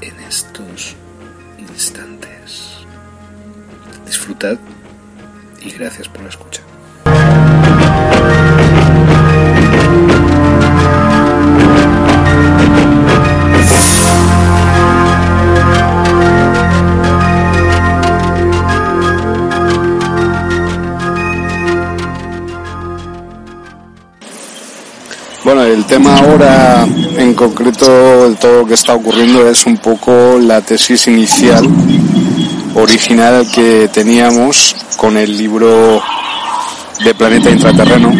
en estos instantes. Disfrutad y gracias por la escucha. El tema ahora en concreto de todo lo que está ocurriendo es un poco la tesis inicial, original que teníamos con el libro de Planeta Intraterreno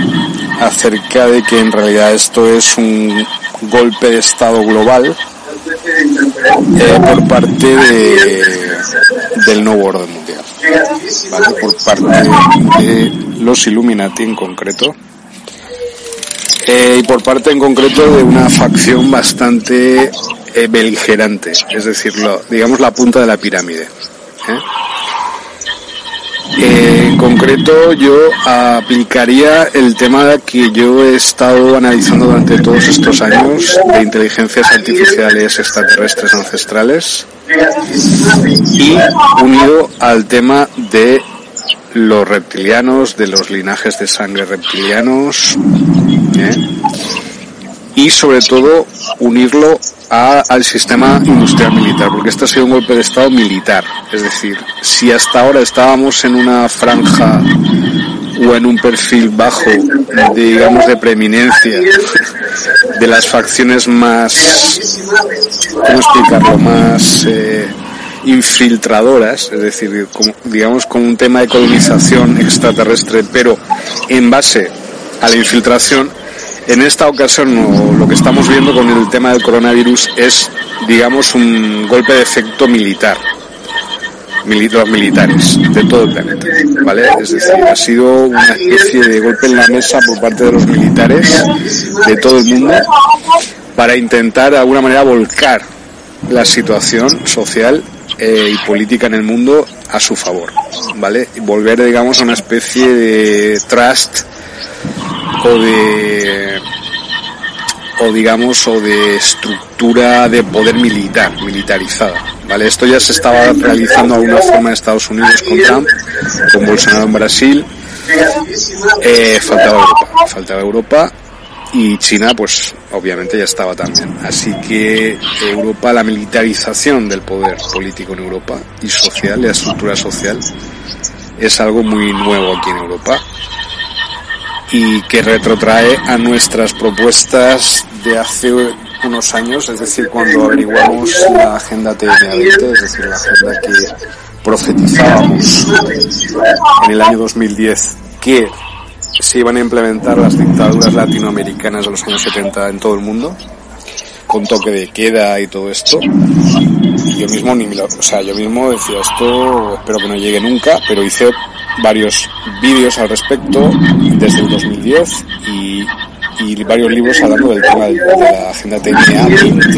acerca de que en realidad esto es un golpe de Estado global eh, por parte de, del nuevo orden mundial, por parte de los Illuminati en concreto eh, y por parte en concreto de una facción bastante eh, beligerante, es decir, lo, digamos la punta de la pirámide. Eh, en concreto yo aplicaría el tema que yo he estado analizando durante todos estos años de inteligencias artificiales extraterrestres ancestrales y unido al tema de los reptilianos, de los linajes de sangre reptilianos, ¿eh? y sobre todo unirlo a, al sistema industrial militar, porque este ha sido un golpe de Estado militar. Es decir, si hasta ahora estábamos en una franja o en un perfil bajo, digamos, de preeminencia de las facciones más, ¿cómo explicarlo?, más... Eh, infiltradoras, es decir, como, digamos con un tema de colonización extraterrestre, pero en base a la infiltración, en esta ocasión lo que estamos viendo con el tema del coronavirus es, digamos, un golpe de efecto militar, los militares de todo el planeta, ¿vale? Es decir, ha sido una especie de golpe en la mesa por parte de los militares de todo el mundo para intentar de alguna manera volcar la situación social eh, y política en el mundo a su favor, ¿vale? Volver, digamos, a una especie de trust o de o digamos o de estructura de poder militar, militarizada, ¿vale? Esto ya se estaba realizando de alguna forma en Estados Unidos con Trump, con Bolsonaro en Brasil, eh, faltaba Europa, faltaba Europa y China pues obviamente ya estaba también. Así que Europa, la militarización del poder político en Europa y social, la estructura social, es algo muy nuevo aquí en Europa y que retrotrae a nuestras propuestas de hace unos años, es decir, cuando averiguamos la agenda TN20, es decir, la agenda que profetizábamos en el año 2010 que se iban a implementar las dictaduras latinoamericanas de los años 70 en todo el mundo, con toque de queda y todo esto. Y yo mismo ni me lo, o sea, yo mismo decía esto, espero que no llegue nunca, pero hice varios vídeos al respecto desde el 2010 y, varios libros hablando del tema de, de la agenda TNA 20.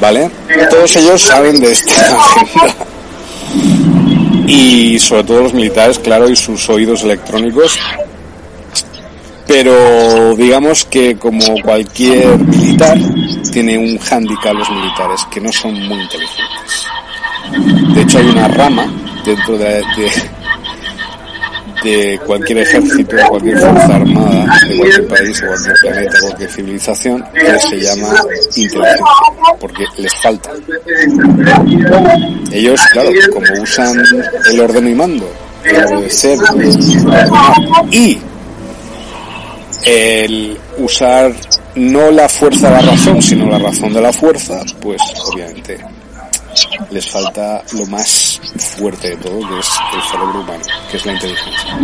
¿Vale? Todos ellos saben de esta agenda y sobre todo los militares, claro, y sus oídos electrónicos. Pero digamos que como cualquier militar, tiene un hándicap los militares, que no son muy inteligentes. De hecho hay una rama dentro de, de, de cualquier ejército, de cualquier fuerza armada, de cualquier país, de cualquier planeta, cualquier civilización, se llama inteligencia, porque les falta. Ellos, claro, como usan el orden y mando, el obedecer, y el usar no la fuerza de la razón, sino la razón de la fuerza, pues obviamente les falta lo más fuerte de todo, que es el cerebro humano, que es la inteligencia.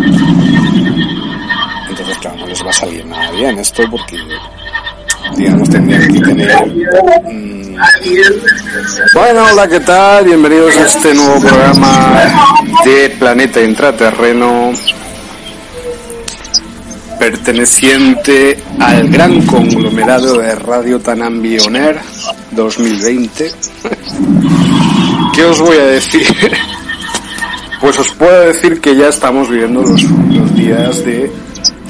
Entonces, claro, no les va a salir nada bien esto porque, digamos, tendrían que tener... Mm, bueno, hola, ¿qué tal? Bienvenidos a este nuevo programa de Planeta Intraterreno perteneciente al gran conglomerado de Radio Tanambi On Air 2020. ¿Qué os voy a decir? Pues os puedo decir que ya estamos viviendo los, días de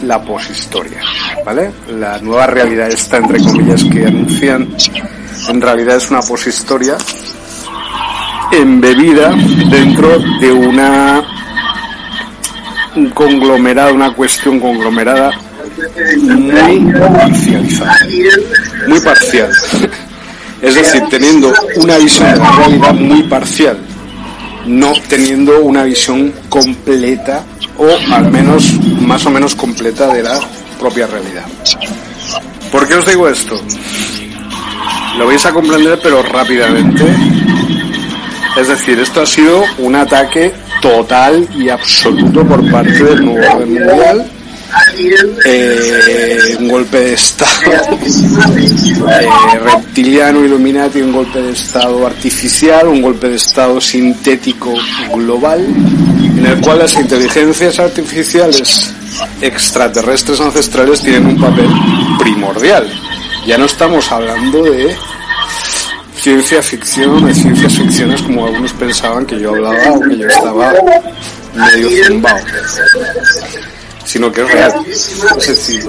la poshistoria, ¿vale? La nueva realidad está, entre comillas, que anuncian, en realidad es una poshistoria embebida dentro de una un conglomerado, una cuestión conglomerada muy parcializada, muy parcial. Es decir, teniendo una visión de la realidad muy parcial, no teniendo una visión completa o al menos más o menos completa de la propia realidad. ¿Por qué os digo esto? Lo vais a comprender pero rápidamente. Es decir, esto ha sido un ataque total y absoluto por parte del nuevo orden mundial. Eh, un golpe de estado eh, reptiliano illuminati un golpe de estado artificial un golpe de estado sintético global en el cual las inteligencias artificiales extraterrestres ancestrales tienen un papel primordial ya no estamos hablando de ciencia ficción, de ciencias ficciones como algunos pensaban que yo hablaba que yo estaba medio zumbado. Sino que es real. Es decir,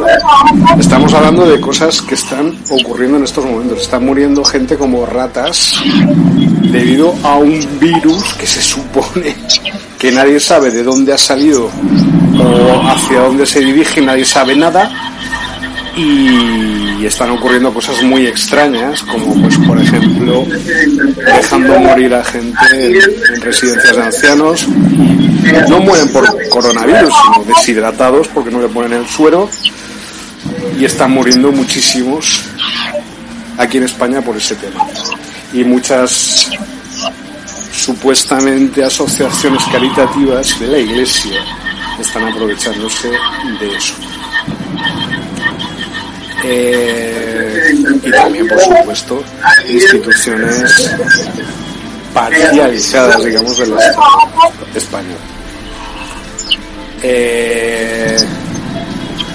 estamos hablando de cosas que están ocurriendo en estos momentos. Están muriendo gente como ratas debido a un virus que se supone que nadie sabe de dónde ha salido o hacia dónde se dirige, nadie sabe nada y están ocurriendo cosas muy extrañas, como pues por ejemplo dejando morir a gente en, residencias de ancianos. No mueren por coronavirus, sino deshidratados porque no le ponen el suero y están muriendo muchísimos aquí en España por ese tema. Y muchas supuestamente asociaciones caritativas de la Iglesia están aprovechándose de eso. Eh, y también, por supuesto, instituciones parcializadas, digamos, del Estado español. Eh,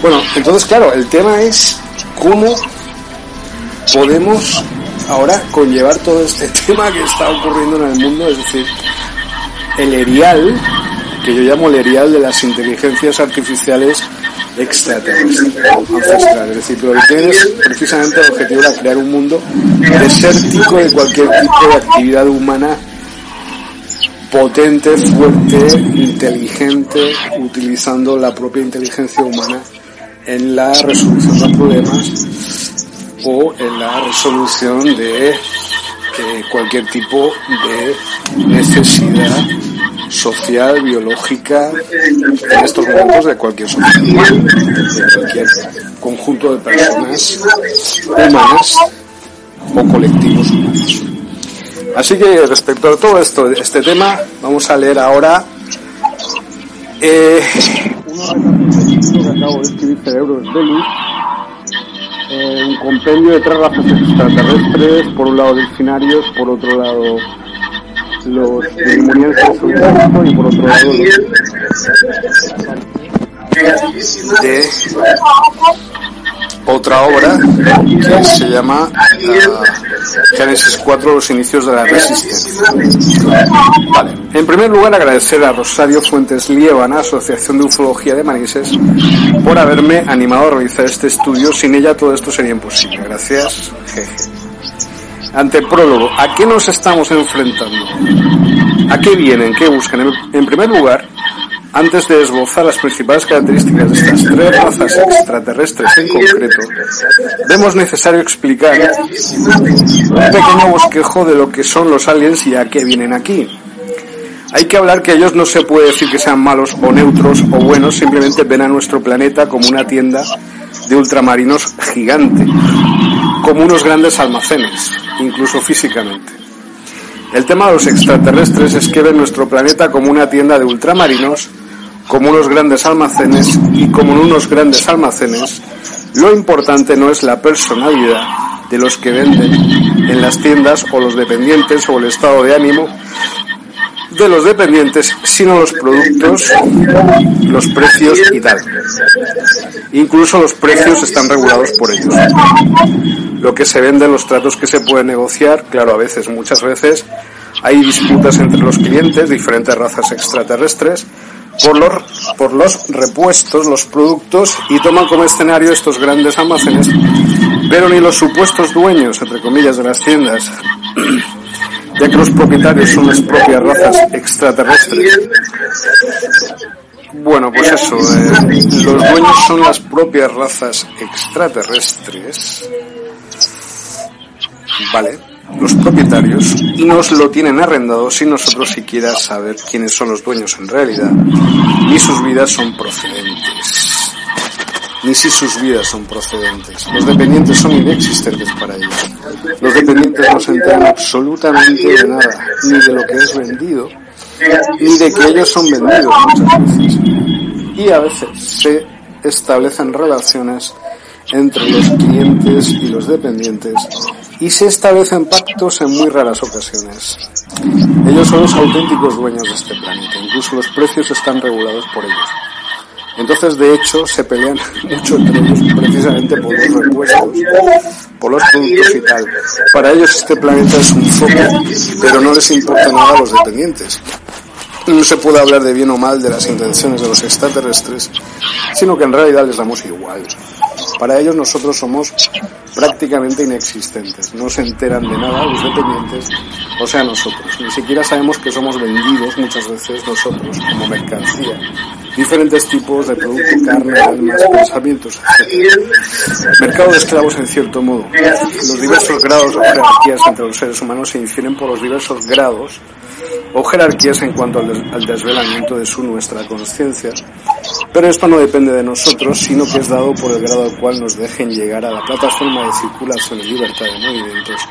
bueno, entonces, claro, el tema es cómo podemos ahora conllevar todo este tema que está ocurriendo en el mundo, es decir, el erial, que yo llamo el erial de las inteligencias artificiales extraterrestre, ancestral. Es decir, que tiene precisamente el objetivo de crear un mundo desértico de cualquier tipo de actividad humana potente, fuerte, inteligente, utilizando la propia inteligencia humana en la resolución de problemas o en la resolución de eh, cualquier tipo de necesidad social, biológica, en estos momentos de cualquier sociedad, de cualquier conjunto de personas humanas o colectivos humanos. Así que respecto a todo esto, este tema, vamos a leer ahora eh, que acabo de escribir de eh, un compendio de tres razas extraterrestres, por un lado delfinarios, por otro lado los lemurienses y por otro lado de otra obra que se llama uh, Génesis 4, los inicios de la resistencia. Vale. En primer lugar, agradecer a Rosario Fuentes Lievana, Asociación de Ufología de Manises, por haberme animado a realizar este estudio. Sin ella todo esto sería imposible. Gracias. Ante prólogo, ¿a qué nos estamos enfrentando? ¿A qué vienen? ¿Qué buscan? En primer lugar, Antes de esbozar las principales características de estas tres razas extraterrestres en concreto, vemos necesario explicar un pequeño bosquejo de lo que son los aliens y a qué vienen aquí. Hay que hablar que ellos no se puede decir que sean malos o neutros o buenos, simplemente ven a nuestro planeta como una tienda de ultramarinos gigante, como unos grandes almacenes, incluso físicamente. El tema de los extraterrestres es que ven nuestro planeta como una tienda de ultramarinos como unos grandes almacenes y como en unos grandes almacenes, lo importante no es la personalidad de los que venden en las tiendas o los dependientes o el estado de ánimo de los dependientes, sino los productos, los precios y tal. Incluso los precios están regulados por ellos. Lo que se vende, los tratos que se pueden negociar, claro, a veces, muchas veces, hay disputas entre los clientes, diferentes razas extraterrestres, por los, por los repuestos, los productos y toman como escenario estos grandes almacenes, pero ni los supuestos dueños, entre comillas, de las tiendas, ya que los propietarios son las propias razas extraterrestres. Bueno, pues eso, eh, los dueños son las propias razas extraterrestres. Vale los propietarios y nos lo tienen arrendado sin nosotros siquiera saber quiénes son los dueños en realidad, ni sus vidas son procedentes, ni si sus vidas son procedentes. Los dependientes son inexistentes para ellos. Los dependientes no se enteran absolutamente de nada, ni de lo que es vendido, ni de que ellos son vendidos. Y a veces se establecen relaciones entre los clientes y los dependientes y se establecen pactos en muy raras ocasiones. Ellos son los auténticos dueños de este planeta, incluso los precios están regulados por ellos. Entonces, de hecho, se pelean mucho entre ellos precisamente por los repuestos, por los productos y tal. Para ellos este planeta es un foco, pero no les importa nada a los dependientes. No se puede hablar de bien o mal de las intenciones de los extraterrestres, sino que en realidad les damos igual. Para ellos nosotros somos prácticamente inexistentes. No se enteran de nada los dependientes, o sea, nosotros. Ni siquiera sabemos que somos vendidos muchas veces nosotros como mercancía. Diferentes tipos de producto, carne, almas, pensamientos, etc. Mercado de esclavos en cierto modo. Los diversos grados o jerarquías entre los seres humanos se infieren por los diversos grados o jerarquías en cuanto al, desvelamiento de su nuestra conciencia, pero esto no depende de nosotros, sino que es dado por el grado al cual nos dejen llegar a la plataforma de circulación y libertad de movimientos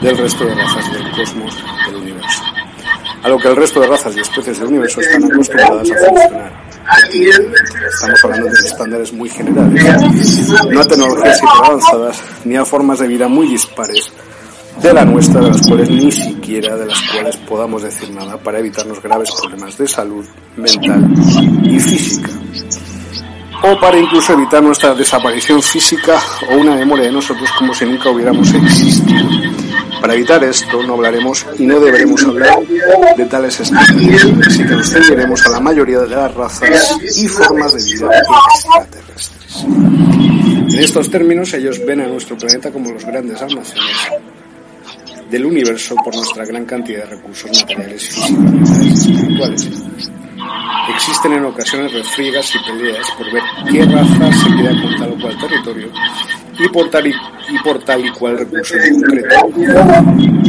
del resto de razas del cosmos del universo, a lo que el resto de razas y especies del universo están acostumbradas a funcionar. Estamos hablando de estándares muy generales, no a tecnologías avanzadas ni a formas de vida muy dispares de la nuestra, de las cuales ni siquiera de las cuales podamos decir nada para evitarnos graves problemas de salud mental y física. O para incluso evitar nuestra desaparición física o una memoria de nosotros como si nunca hubiéramos existido. Para evitar esto no hablaremos y no deberemos hablar de tales estándares, así que nos ceñiremos a la mayoría de las razas y formas de vida extraterrestres. En estos términos ellos ven a nuestro planeta como los grandes almacenes del universo por nuestra gran cantidad de recursos materiales, físicos, y espirituales. Existen en ocasiones refriegas y peleas por ver qué raza se queda con tal o cual territorio y por tal y, por tal y cual recurso concreto.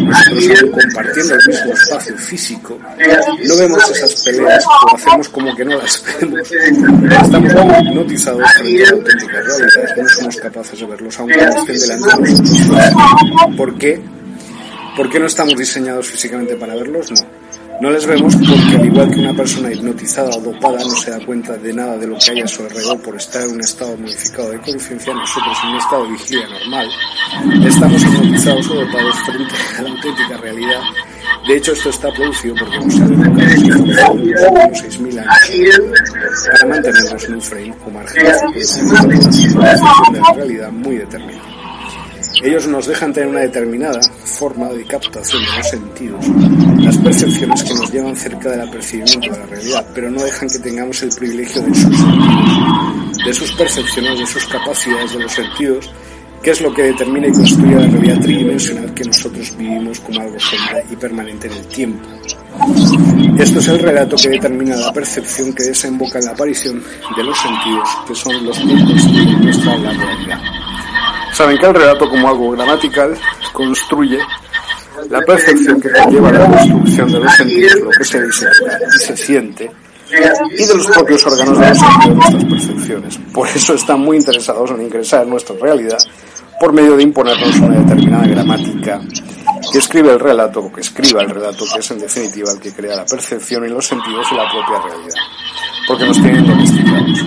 Nosotros aún compartiendo el mismo espacio físico, no vemos esas peleas o hacemos como que no las vemos. Estamos hipnotizados frente a la auténtica realidad no somos capaces de verlos aunque estén delante de nosotros. ¿Por qué? ¿Por qué no estamos diseñados físicamente para verlos? No. No les vemos porque al igual que una persona hipnotizada o dopada no se da cuenta de nada de lo que hay a su alrededor por estar en un estado modificado de conciencia, nosotros en un estado de vigilia normal estamos hipnotizados o dopados frente a la auténtica realidad. De hecho, esto está producido porque educados en los últimos 6.000 años para mantenernos en un frame o margen de la realidad muy determinada. Ellos nos dejan tener una determinada forma de captación de los sentidos, las percepciones que nos llevan cerca del apercibimiento de la realidad, pero no dejan que tengamos el privilegio de sus sentidos, de sus percepciones, de sus capacidades, de los sentidos, que es lo que determina y construye la realidad tridimensional que nosotros vivimos como algo sombra y permanente en el tiempo. Esto es el relato que determina la percepción que desemboca en la aparición de los sentidos, que son los que construyen nuestra realidad. Saben que el relato como algo gramatical construye la percepción que conlleva la construcción de los sentidos, lo que se dice y se siente, y de los propios órganos de los sentidos de nuestras percepciones. Por eso están muy interesados en ingresar en nuestra realidad por medio de imponernos una determinada gramática que escribe el relato o que escriba el relato, que es en definitiva el que crea la percepción y los sentidos y la propia realidad, porque nos tienen domesticados.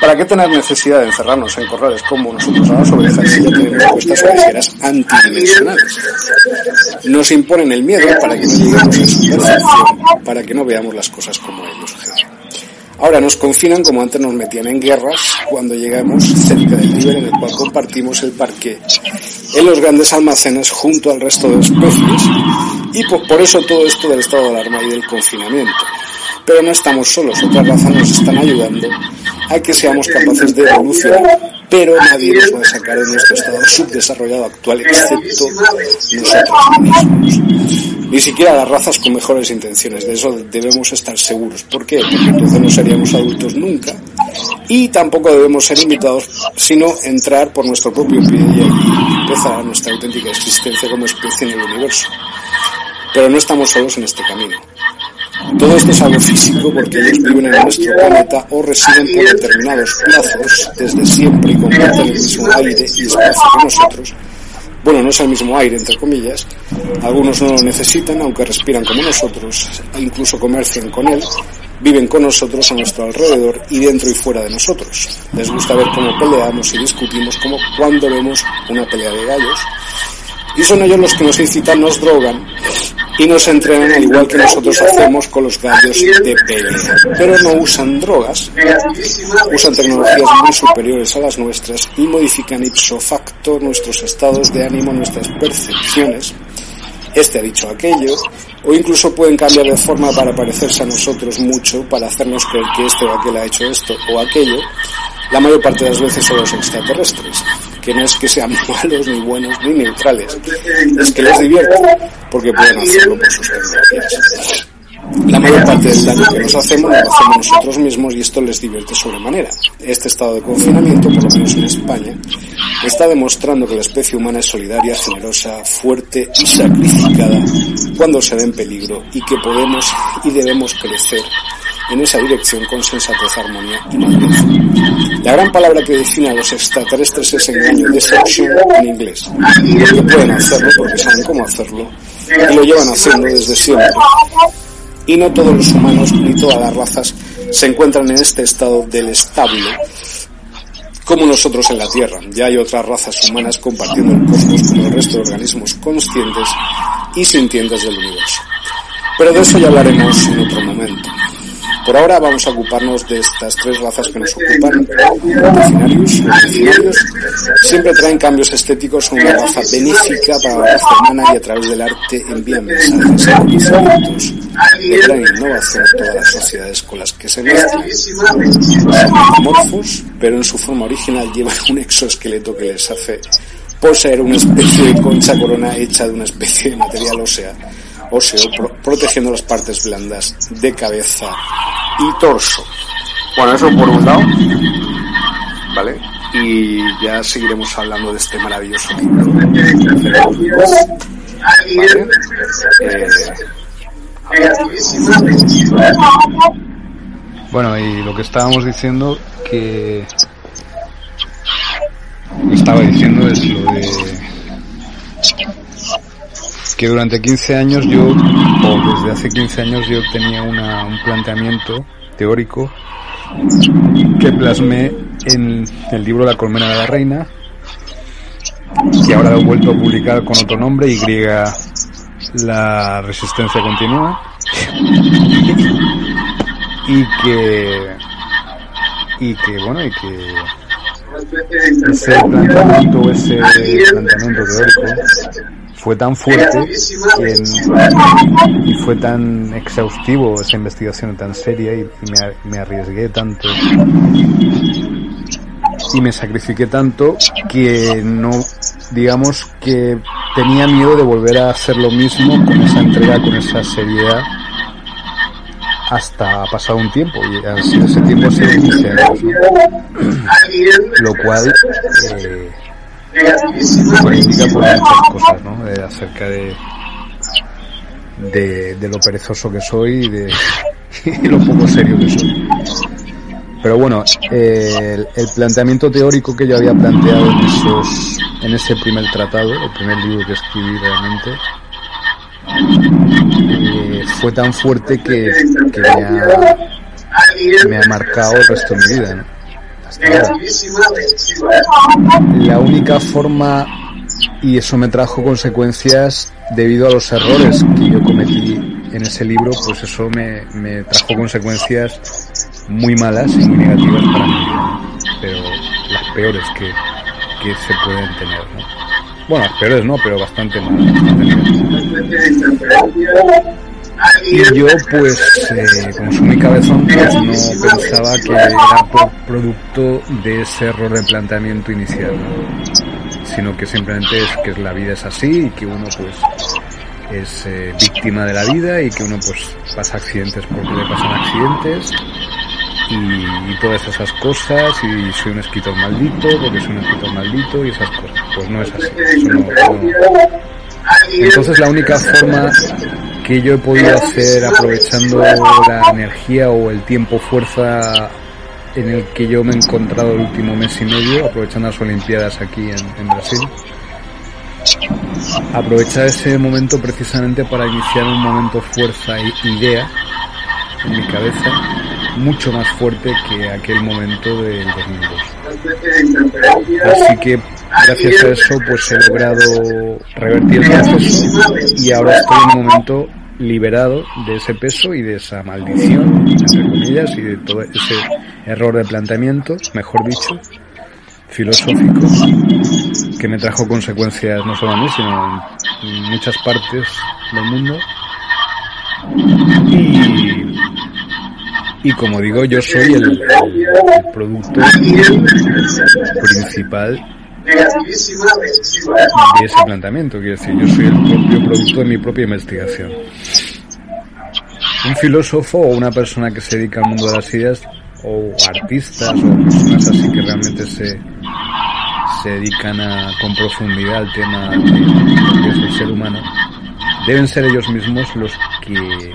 ¿Para qué tener necesidad de encerrarnos en corrales como nosotros a las ovejas si ya tenemos antidimensionales? Nos imponen el miedo para que no lleguemos a su percepción, para que no veamos las cosas como ellos. Ahora nos confinan como antes nos metían en guerras cuando llegamos cerca del nivel en el cual compartimos el parque en los grandes almacenes junto al resto de especies y por, eso todo esto del estado de alarma y del confinamiento. Pero no estamos solos, otras razas nos están ayudando a que seamos capaces de evolucionar, pero nadie nos va a sacar de nuestro estado subdesarrollado actual excepto nosotros mismos ni siquiera las razas con mejores intenciones. De eso debemos estar seguros. ¿Por qué? Porque entonces no seríamos adultos nunca y tampoco debemos ser invitados, sino entrar por nuestro propio pie y empezar nuestra auténtica existencia como especie en el universo. Pero no estamos solos en este camino. Todo esto es algo físico porque ellos viven en nuestro planeta o residen por determinados plazos desde siempre y comparten el mismo aire y espacio que nosotros bueno, no es el mismo aire, entre comillas. Algunos no lo necesitan, aunque respiran como nosotros, e incluso comercian con él, viven con nosotros a nuestro alrededor y dentro y fuera de nosotros. Les gusta ver cómo peleamos y discutimos, como cuando vemos una pelea de gallos. Y son ellos los que nos incitan, nos drogan y nos entrenan al igual que nosotros hacemos con los gallos de pelea. Pero no usan drogas, usan tecnologías muy superiores a las nuestras y modifican ipso facto nuestros estados de ánimo, nuestras percepciones. Este ha dicho aquello, o incluso pueden cambiar de forma para parecerse a nosotros mucho, para hacernos creer que este o aquel ha hecho esto o aquello. La mayor parte de las veces son los extraterrestres que no es que sean malos, ni buenos, ni neutrales, es que les divierte, porque pueden hacerlo por sus tecnologías. La mayor parte del daño que nos hacemos lo hacemos nosotros mismos y esto les divierte sobremanera. Este estado de confinamiento, por lo menos en España, está demostrando que la especie humana es solidaria, generosa, fuerte y sacrificada cuando se ve en peligro y que podemos y debemos crecer en esa dirección con sensatez, armonía y madurez. La gran palabra que define a los extraterrestres es engaño, deception en inglés. Porque pueden hacerlo, porque saben cómo hacerlo, y lo llevan haciendo desde siempre. Y no todos los humanos ni todas las razas se encuentran en este estado del estable como nosotros en la Tierra. Ya hay otras razas humanas compartiendo el cosmos como el resto de organismos conscientes y sintientes del universo. Pero de eso ya hablaremos en otro momento. Por ahora vamos a ocuparnos de estas tres razas que nos ocupan. Los Los siempre traen cambios estéticos, son una raza benéfica para la raza humana y a través del arte envían mensajes a los de gran innovación a todas las sociedades con las que se mezclan. Son morfos, pero en su forma original llevan un exoesqueleto que les hace poseer una especie de concha corona hecha de una especie de material ósea óseo, protegiendo las partes blandas de cabeza y torso. Bueno, eso por un lado, ¿vale? Y ya seguiremos hablando de este maravilloso libro. bueno, y lo que estábamos diciendo que estaba diciendo es lo de que durante 15 años yo, o desde hace 15 años yo tenía una, un planteamiento teórico que plasmé en el libro La colmena de la reina, que ahora he vuelto a publicar con otro nombre, Y la resistencia continúa, y que, y que bueno, y que ese planteamiento, ese planteamiento teórico fue tan fuerte y fue tan exhaustivo esa investigación tan seria y, me, arriesgué tanto y me sacrifiqué tanto que no digamos que tenía miedo de volver a hacer lo mismo con esa entrega, con esa seriedad, hasta pasado un tiempo, y ha sido ese tiempo ha sido 15 años, lo cual eh, indica por muchas cosas, ¿no? Eh, acerca de, de, lo perezoso que soy y de, lo poco serio que soy. Pero bueno, el, planteamiento teórico que yo había planteado en, esos, en ese primer tratado, el primer libro que escribí realmente, eh, fue tan fuerte que, que me, ha, me, ha, marcado el resto de mi vida. ¿no? La única forma, y eso me trajo consecuencias debido a los errores que yo cometí en ese libro, pues eso me, me trajo consecuencias muy malas y muy negativas para vida, pero las peores que, que se pueden tener. ¿no? Bueno, las peores no, pero bastante malas. Y yo, pues, eh, como soy muy cabezón, pues no pensaba que era por producto de ese error de planteamiento inicial, ¿no? sino que simplemente es que la vida es así y que uno, pues, es eh, víctima de la vida y que uno, pues, pasa accidentes porque le pasan accidentes y, todas esas cosas y soy un escritor maldito porque soy un escritor maldito y esas cosas. Pues no es así. Entonces la única forma que yo he podido hacer aprovechando la energía o el tiempo fuerza en el que yo me he encontrado el último mes y medio, aprovechando las Olimpiadas aquí en, Brasil, aprovechar ese momento precisamente para iniciar un momento fuerza e idea en mi cabeza mucho más fuerte que aquel momento del 2002. Así que gracias a eso pues he logrado revertir el proceso y ahora estoy en un momento liberado de ese peso y de esa maldición, entre comillas, y de todo ese error de planteamiento, mejor dicho, filosófico, que me trajo consecuencias no solo a mí, sino en muchas partes del mundo. Y como digo, yo soy el, el producto principal de ese planteamiento. Quiero decir, yo soy el propio producto de mi propia investigación. Un filósofo o una persona que se dedica al mundo de las ideas, o artistas, o personas así que realmente se, se dedican a, con profundidad al tema de ser humano, deben ser ellos mismos los que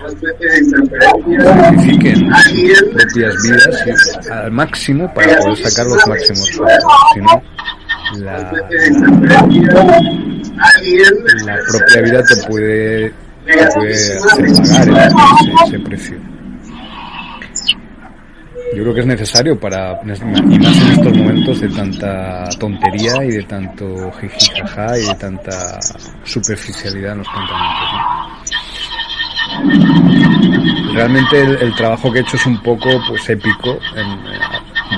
sacrifiquen sus propias vidas al máximo para poder sacar los máximos la, la, propia vida te puede, te puede hacer pagar ese, ese precio. Yo creo que es necesario para, y más en estos momentos de tanta tontería y de tanto jijijaja y de tanta superficialidad en los planteamientos. Realmente el, el, trabajo que he hecho es un poco pues épico, en,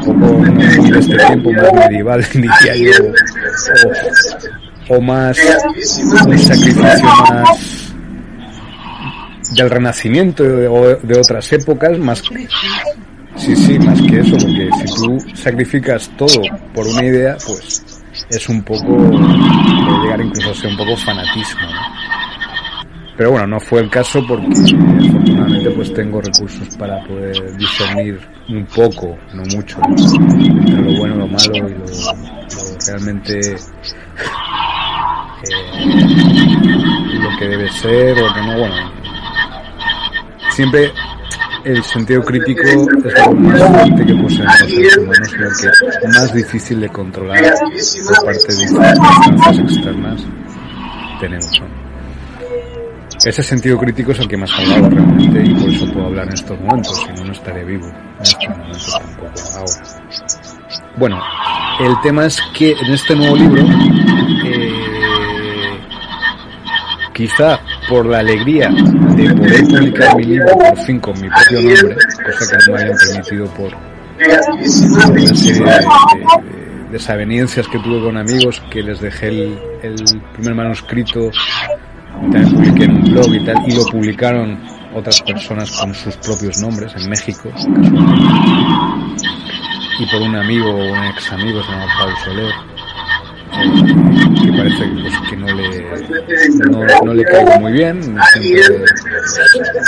un poco este tiempo más medieval, diría yo, o, o más un sacrificio más del renacimiento o de otras épocas, más Sí, sí, más que eso, porque si tú sacrificas todo por una idea, pues es un poco, puede llegar incluso a ser un poco fanatismo, ¿no? Pero bueno, no fue el caso porque afortunadamente pues tengo recursos para poder discernir un poco, no mucho, entre lo bueno, lo malo y lo, realmente eh, lo que debe ser o que no, bueno. Siempre el sentido crítico es lo más fuerte que poseen los seres humanos, lo que más difícil de controlar por parte de circunstancias externas tenemos. Ese sentido crítico es el que más ha hablado realmente y por eso puedo hablar en estos momentos, si no, no estaré vivo en estos momentos tampoco ahora. Bueno, el tema es que en este nuevo libro, eh, quizá por la alegría de poder publicar mi libro por fin con mi propio nombre, cosa que no me habían permitido por, una serie de, de, desavenencias que tuve con amigos que les dejé el primer manuscrito, también publiqué en un blog y tal, y lo publicaron otras personas con sus propios nombres en México, y por un amigo o un ex amigo se llama Paul Soler que parece pues, que no le, no, le caigo muy bien, siempre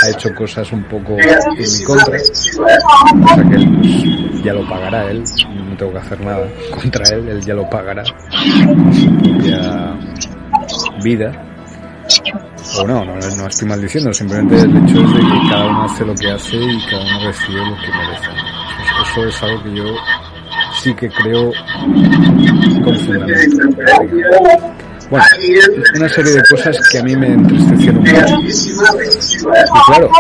ha hecho cosas un poco en mi contra, o sea que él pues, ya lo pagará él, no tengo que hacer nada contra él, él ya lo pagará su propia vida. O no, no, no estoy maldiciendo, simplemente el hecho es de que cada uno hace lo que hace y cada uno recibe lo que merece. Eso es algo que yo sí que creo con Bueno, una serie de cosas que a mí me entristecieron mucho. Y claro,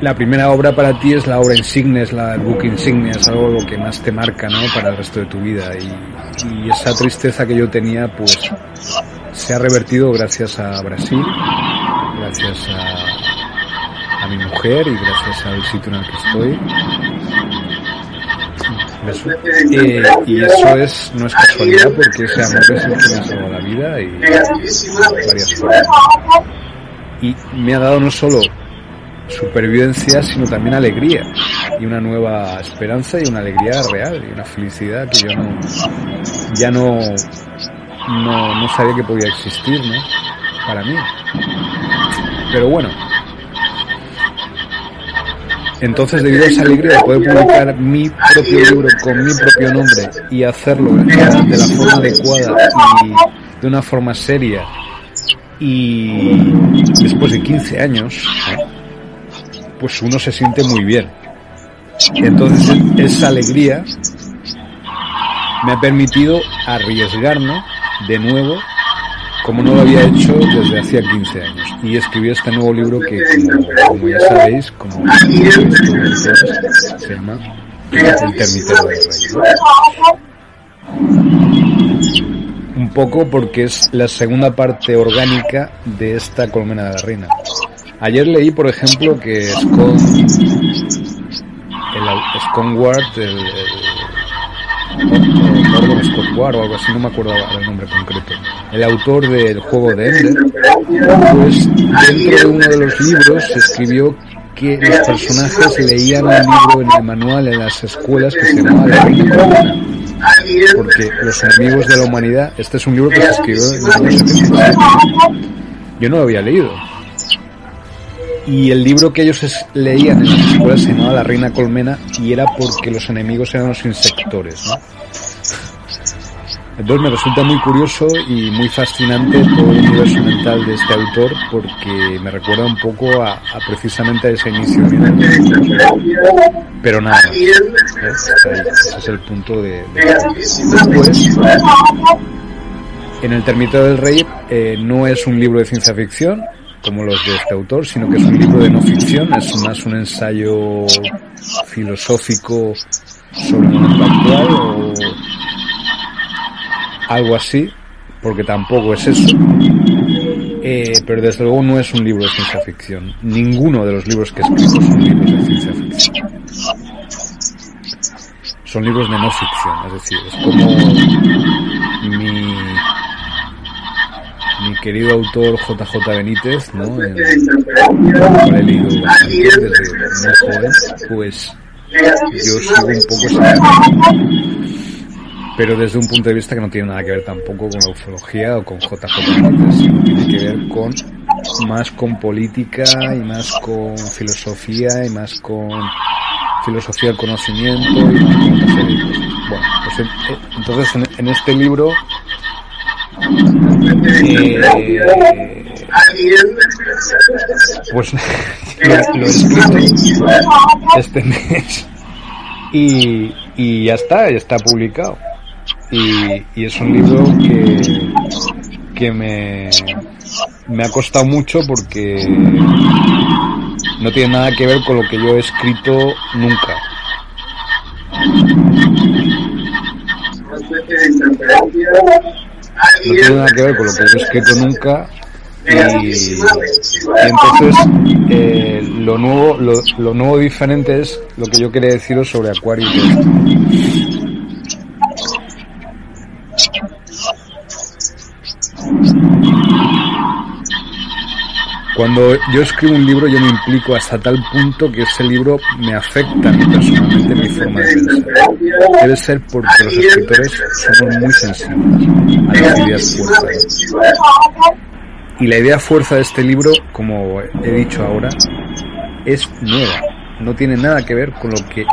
la primera obra para ti es la obra insignia, es la book insignia, es algo que más te marca, ¿no? Para el resto de tu vida. Y esa tristeza que yo tenía, pues, se ha revertido gracias a Brasil, gracias a, mi mujer y gracias al sitio en el que estoy eh, y eso es, no es casualidad porque ese amor es el que me ha salvado la vida y varias formas. Y me ha dado no solo supervivencia, sino también alegría y una nueva esperanza y una alegría real y una felicidad que yo ya no, no, no sabía que podía existir, ¿no? Para mí. Pero bueno, entonces, debido a esa alegría de poder publicar mi propio libro con mi propio nombre y hacerlo de la forma adecuada y de una forma seria y después de 15 años, pues uno se siente muy bien. Entonces, esa alegría me ha permitido arriesgarme de nuevo como no lo había hecho desde hacía 15 años. Y escribió este nuevo libro que, como, ya sabéis, como se llama El Termitero del Rey. Un poco porque es la segunda parte orgánica de esta colmena de la reina. Ayer leí, por ejemplo, que Scott, el, Scott el, el O algo así, no me acuerdo el nombre concreto, el autor del juego de Ender, pues dentro de uno de los libros escribió que los personajes leían un libro en el manual en las escuelas que se llamaba La Reina Porque los enemigos de la humanidad, este es un libro que se escribió en 1977. Yo no lo había leído. Y el libro que ellos leían en las escuelas se llamaba La Reina Colmena y era porque los enemigos eran los insectores, ¿no? Entonces me resulta muy curioso y muy fascinante todo el universo mental de este autor porque me recuerda un poco a, precisamente a ese inicio Pero nada. ¿eh? Ese es el punto de... Después, en El Termito del Rey eh, no es un libro de ciencia ficción, como los de este autor, sino que es un libro de no ficción, es más un ensayo filosófico sobre el mundo actual o algo así, porque tampoco es eso. Eh, pero desde luego no es un libro de ciencia ficción. Ninguno de los libros que he escrito son libros de ciencia ficción. Son libros de no ficción, es decir, es como mi querido autor JJ Benítez, ¿no? El, el he leído bastante desde pues yo sigo un poco ese pero desde un punto de vista que no tiene nada que ver tampoco con la ufología o con JJ sino tiene que ver con más con política y más con filosofía y más con filosofía del conocimiento y más con. Bueno, pues eh, entonces en, en este libro eh, pues lo, he escrito este mes y, y ya está, ya está publicado. Y, y es un libro que, que me, me ha costado mucho porque no tiene nada que ver con lo que yo he escrito nunca. No tiene nada que ver con lo que yo he escrito nunca y, entonces eh, lo nuevo lo, lo, nuevo diferente es lo que yo quería deciros sobre Acuario Cuando yo escribo un libro yo me implico hasta tal punto que ese libro me afecta a mí personalmente mi forma de pensar. Debe ser porque los escritores somos muy sensibles a las ideas fuertes. Y la idea fuerza de este libro, como he dicho ahora, es nueva. No tiene nada que ver con lo que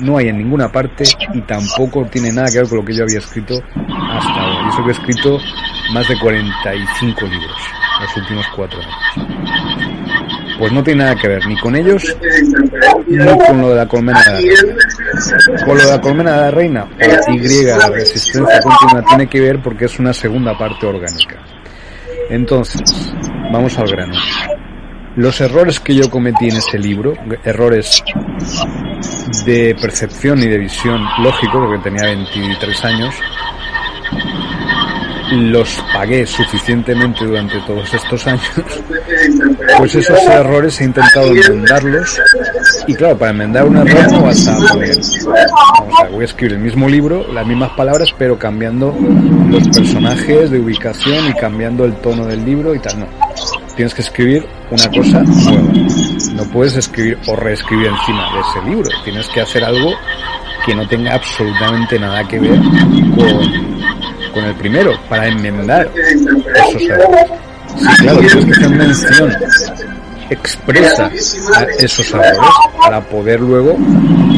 no hay en ninguna parte y tampoco tiene nada que ver con lo que yo había escrito hasta ahora. Y eso que he escrito más de 45 libros los últimos cuatro años. Pues no tiene nada que ver ni con ellos ni con lo de la colmena de la reina. Con lo de la colmena de la reina Y, la resistencia continua, tiene que ver porque es una segunda parte orgánica. Entonces, vamos al grano. Los errores que yo cometí en ese libro, errores de percepción y de visión lógico, porque tenía 23 años, los pagué suficientemente durante todos estos años, pues esos errores he intentado enmendarlos. Y claro, para enmendar un error no vas a poder. Vamos a, voy a escribir el mismo libro, las mismas palabras, pero cambiando los personajes de ubicación y cambiando el tono del libro y tal. No. Tienes que escribir una cosa nueva. No puedes escribir o reescribir encima de ese libro. Tienes que hacer algo que no tenga absolutamente nada que ver con con el primero para enmendar esos errores. Sí, claro, tienes que mención expresa a esos errores para poder luego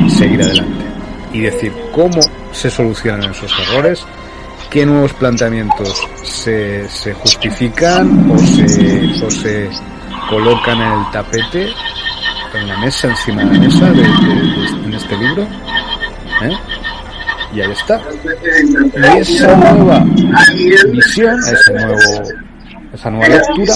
seguir adelante y decir cómo se solucionan esos errores, qué nuevos planteamientos se, justifican o se, o se colocan en el tapete, en la mesa, encima de la mesa de, en este libro. ¿eh? Y ahí está. Y esa nueva visión, ese nuevo, esa nueva lectura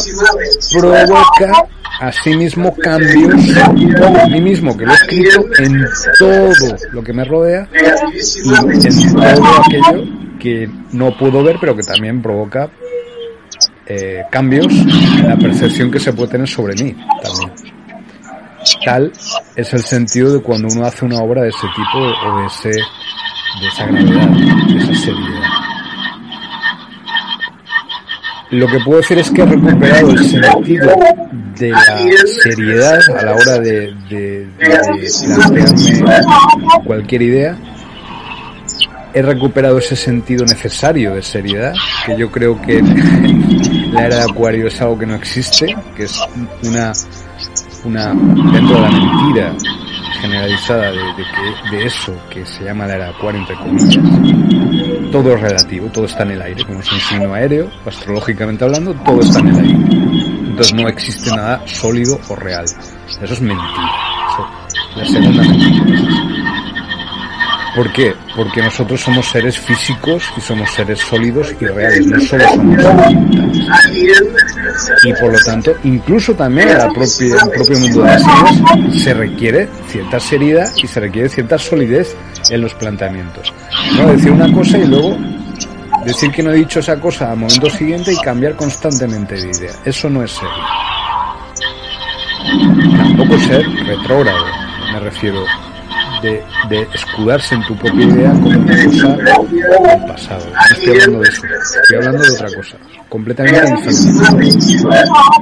provoca asimismo cambios en mí mismo, que lo he escrito en todo lo que me rodea y en todo aquello que no puedo ver, pero que también provoca eh, cambios en la percepción que se puede tener sobre mí también. Tal es el sentido de cuando uno hace una obra de ese tipo o de ese de esa gravedad, de esa seriedad. Lo que puedo decir es que he recuperado el sentido de la seriedad a la hora de, de, plantearme cualquier idea. He recuperado ese sentido necesario de seriedad, que yo creo que la era de Acuario es algo que no existe, que es una, una dentro de la mentira generalizada de, que, de eso que se llama la era acuario, entre comillas, todo es relativo, todo está en el aire, como es un signo aéreo, astrológicamente hablando, todo está en el aire. Entonces no existe nada sólido o real. Eso es mentira. La segunda mentira. ¿Por qué? Porque nosotros somos seres físicos y somos seres sólidos y reales, no solo somos Y por lo tanto, incluso también en el propio mundo de las ideas se requiere cierta seriedad y se requiere cierta solidez en los planteamientos. No decir una cosa y luego decir que no he dicho esa cosa al momento siguiente y cambiar constantemente de idea. Eso no es serio. Tampoco ser retrógrado, me refiero de, escudarse en tu propia idea como una cosa del pasado. No estoy hablando de eso, estoy hablando de otra cosa, completamente diferente.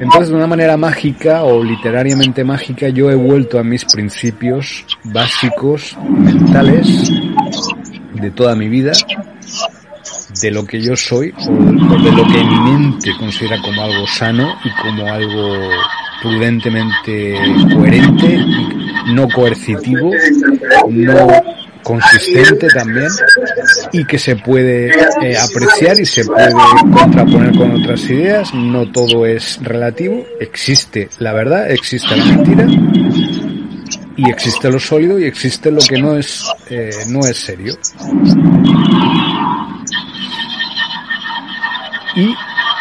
Entonces, de una manera mágica o literariamente mágica, yo he vuelto a mis principios básicos, mentales, de toda mi vida, de lo que yo soy o de lo que mi mente considera como algo sano y como algo prudentemente coherente, no coercitivo, no consistente también y que se puede eh, apreciar y se puede contraponer con otras ideas. No todo es relativo, existe la verdad, existe la mentira y existe lo sólido y existe lo que no es eh, no es serio. Y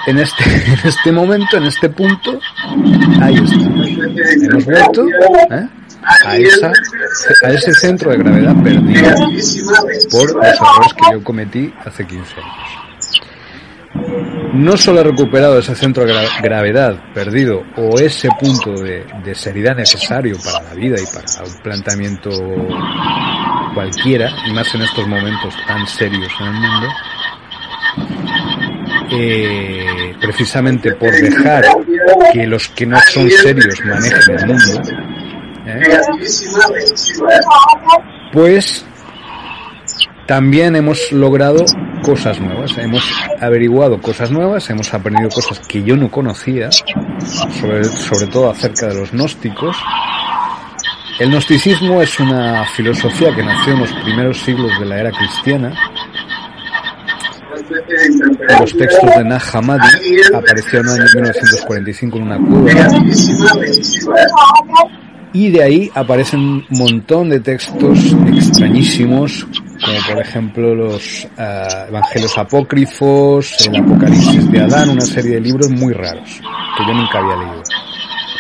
en este, en este momento, en este punto, ahí está. Hemos vuelto ¿eh? a, esa, a ese centro de gravedad perdido por los errores que yo cometí hace 15 años. No solo he recuperado ese centro de gravedad perdido o ese punto de, de seriedad necesario para la vida y para un planteamiento cualquiera, y más en estos momentos tan serios en el mundo, eh, precisamente por dejar que los que no son serios manejen el mundo, ¿eh? pues también hemos logrado cosas nuevas, hemos averiguado cosas nuevas, hemos aprendido cosas que yo no conocía, sobre, sobre todo acerca de los gnósticos. El gnosticismo es una filosofía que nació en los primeros siglos de la era cristiana. Los textos de Nag Hammadi apareció en el año 1945 en una cueva y de ahí aparecen un montón de textos extrañísimos, como por ejemplo los eh, Evangelios Apócrifos, el Apocalipsis de Adán, una serie de libros muy raros, que yo nunca había leído.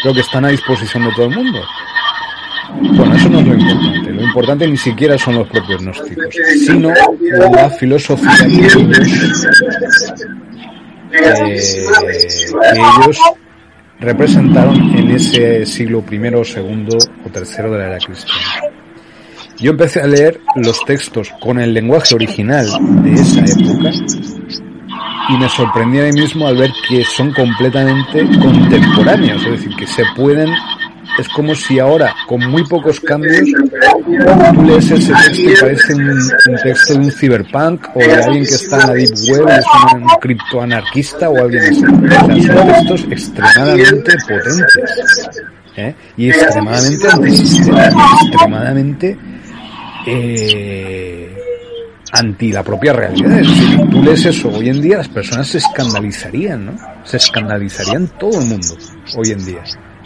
Creo que están a disposición de todo el mundo. Bueno, eso no es lo importante. Lo importante ni siquiera son los propios gnósticos, sino la filosofía que ellos, eh, que ellos representaron en ese siglo I, segundo o tercero de la era cristiana. Yo empecé a leer los textos con el lenguaje original de esa época y me sorprendí a mí mismo al ver que son completamente contemporáneos, es decir, que se pueden es como si ahora, con muy pocos cambios, tú lees ese texto y parece un, texto de un cyberpunk o de alguien que está en la deep web, es un, criptoanarquista o alguien así. O son textos extremadamente potentes ¿eh? y extremadamente extremadamente eh, anti la propia realidad. Es decir, tú lees eso hoy en día, las personas se escandalizarían, ¿no? Se escandalizarían todo el mundo hoy en día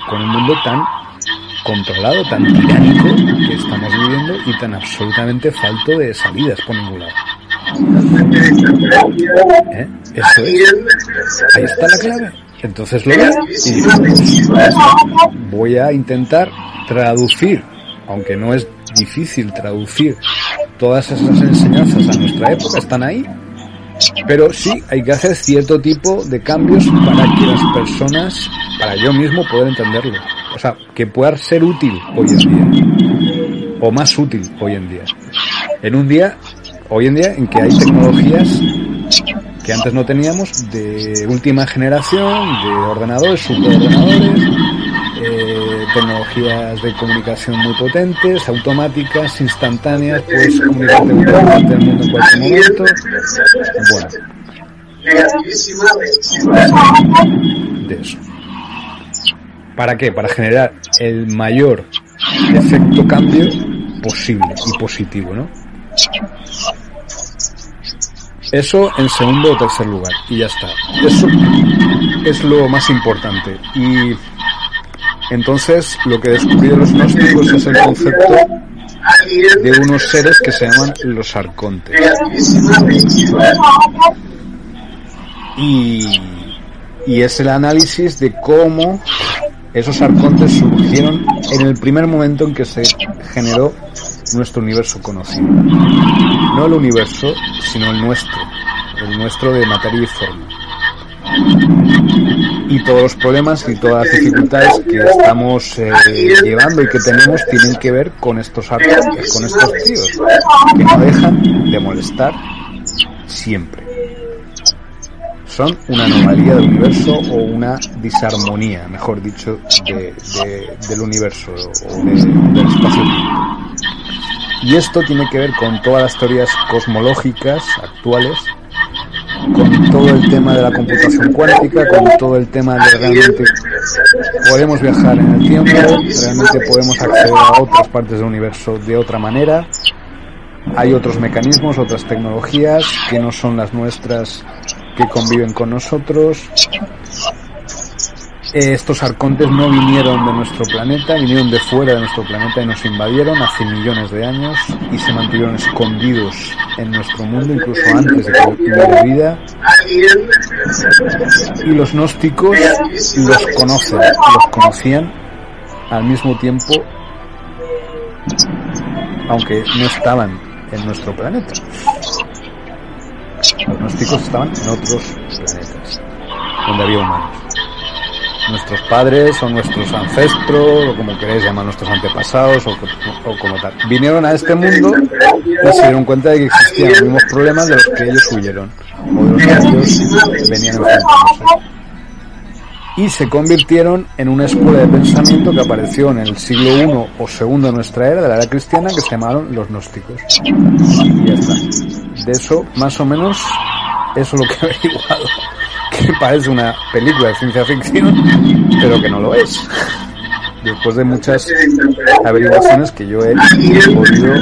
con un mundo tan controlado, tan tiránico que estamos viviendo y tan absolutamente falto de salidas por ningún lado. ¿Eh? Eso es. Ahí está la clave. Entonces lo veo y voy a intentar traducir, aunque no es difícil traducir todas esas enseñanzas a nuestra época, están ahí, pero sí hay que hacer cierto tipo de cambios para que las personas, para yo mismo poder entenderlo. O sea, que pueda ser útil hoy en día. O más útil hoy en día. En un día, hoy en día, en que hay tecnologías que antes no teníamos de última generación, de ordenadores, superordenadores, tecnologías de comunicación muy potentes, automáticas, instantáneas, puedes comunicarte con cualquier parte del mundo en cualquier momento. Bueno. De eso. ¿Para qué? Para generar el mayor efecto cambio posible y positivo, ¿no? Eso en segundo o tercer lugar y ya está. Eso es lo más importante. Y entonces, lo que descubrí de los gnósticos es el concepto de unos seres que se llaman los arcontes. Y, y es el análisis de cómo esos arcontes surgieron en el primer momento en que se generó nuestro universo conocido. No el universo, sino el nuestro, el nuestro de materia y forma y todos los problemas y todas las dificultades que estamos eh, llevando y que tenemos tienen que ver con estos arcontes, con estos tíos, que no dejan de molestar siempre. Son una anomalía del universo o una disarmonía, mejor dicho, del universo o del espacio. Y esto tiene que ver con todas las teorías cosmológicas actuales con todo el tema de la computación cuántica, con todo el tema de realmente podemos viajar en el tiempo, realmente podemos acceder a otras partes del universo de otra manera. Hay otros mecanismos, otras tecnologías que no son las nuestras que conviven con nosotros. Estos arcontes no vinieron de nuestro planeta, vinieron de fuera de nuestro planeta y nos invadieron hace millones de años y se mantuvieron escondidos en nuestro mundo incluso antes de que hubiera vida. Y los gnósticos los conocen, los conocían al mismo tiempo, aunque no estaban en nuestro planeta. Los gnósticos estaban en otros planetas, donde había humanos nuestros padres o nuestros ancestros, o como queréis llamar nuestros antepasados, o, como tal. Vinieron a este mundo y se dieron cuenta de que existían los mismos problemas de los que ellos huyeron, o de los que ellos venían enfrentándose y se convirtieron en una escuela de pensamiento que apareció en el siglo I o II de nuestra era, de la era cristiana, que se llamaron los gnósticos. Y ya está. De eso, más o menos, eso es lo que he averiguado. Que parece una película de ciencia ficción, pero que no lo es. Después de muchas averiguaciones que yo he podido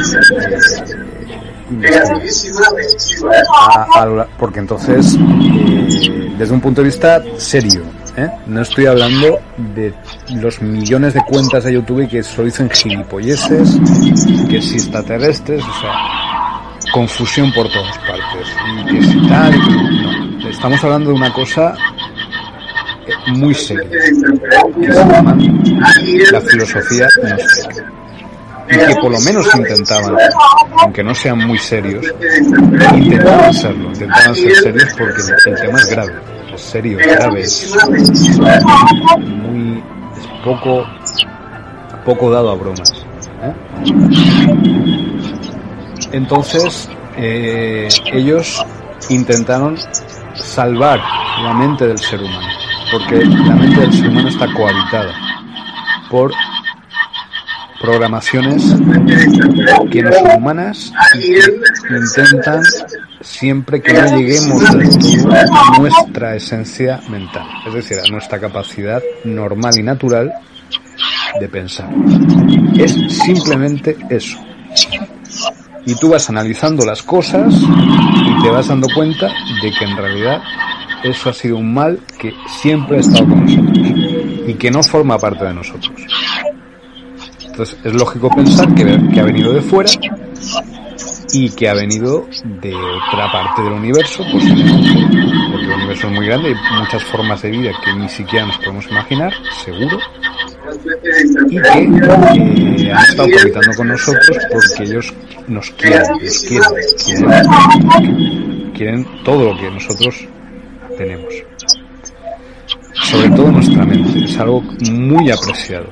eh, porque entonces, eh, desde un punto de vista serio, ¿eh? No estoy hablando de los millones de cuentas de YouTube que solo dicen gilipolleces, que si extraterrestres, o sea, confusión por todas partes. Y que si tal, no. Estamos hablando de una cosa eh, muy seria, que se llama la filosofía gnóstica. Y que por lo menos intentaban, aunque no sean muy serios, intentaban serlo, intentaban ser serios porque el tema es grave serio, grave, muy poco poco dado a bromas. ¿eh? Entonces eh, ellos intentaron salvar la mente del ser humano, porque la mente del ser humano está cohabitada por programaciones que no son humanas y intentan siempre que no lleguemos a nuestra esencia mental, es decir, a nuestra capacidad normal y natural de pensar. Es simplemente eso. Y tú vas analizando las cosas y te vas dando cuenta de que en realidad eso ha sido un mal que siempre ha estado con nosotros y que no forma parte de nosotros. Entonces es lógico pensar que, que ha venido de fuera y que ha venido de otra parte del universo, posiblemente, porque el universo es muy grande, hay muchas formas de vida que ni siquiera nos podemos imaginar, seguro, y que eh, han estado cohabitando con nosotros porque ellos nos quieren, nos quieren, quieren, quieren todo lo que nosotros tenemos. Sobre todo nuestra mente, es algo muy apreciado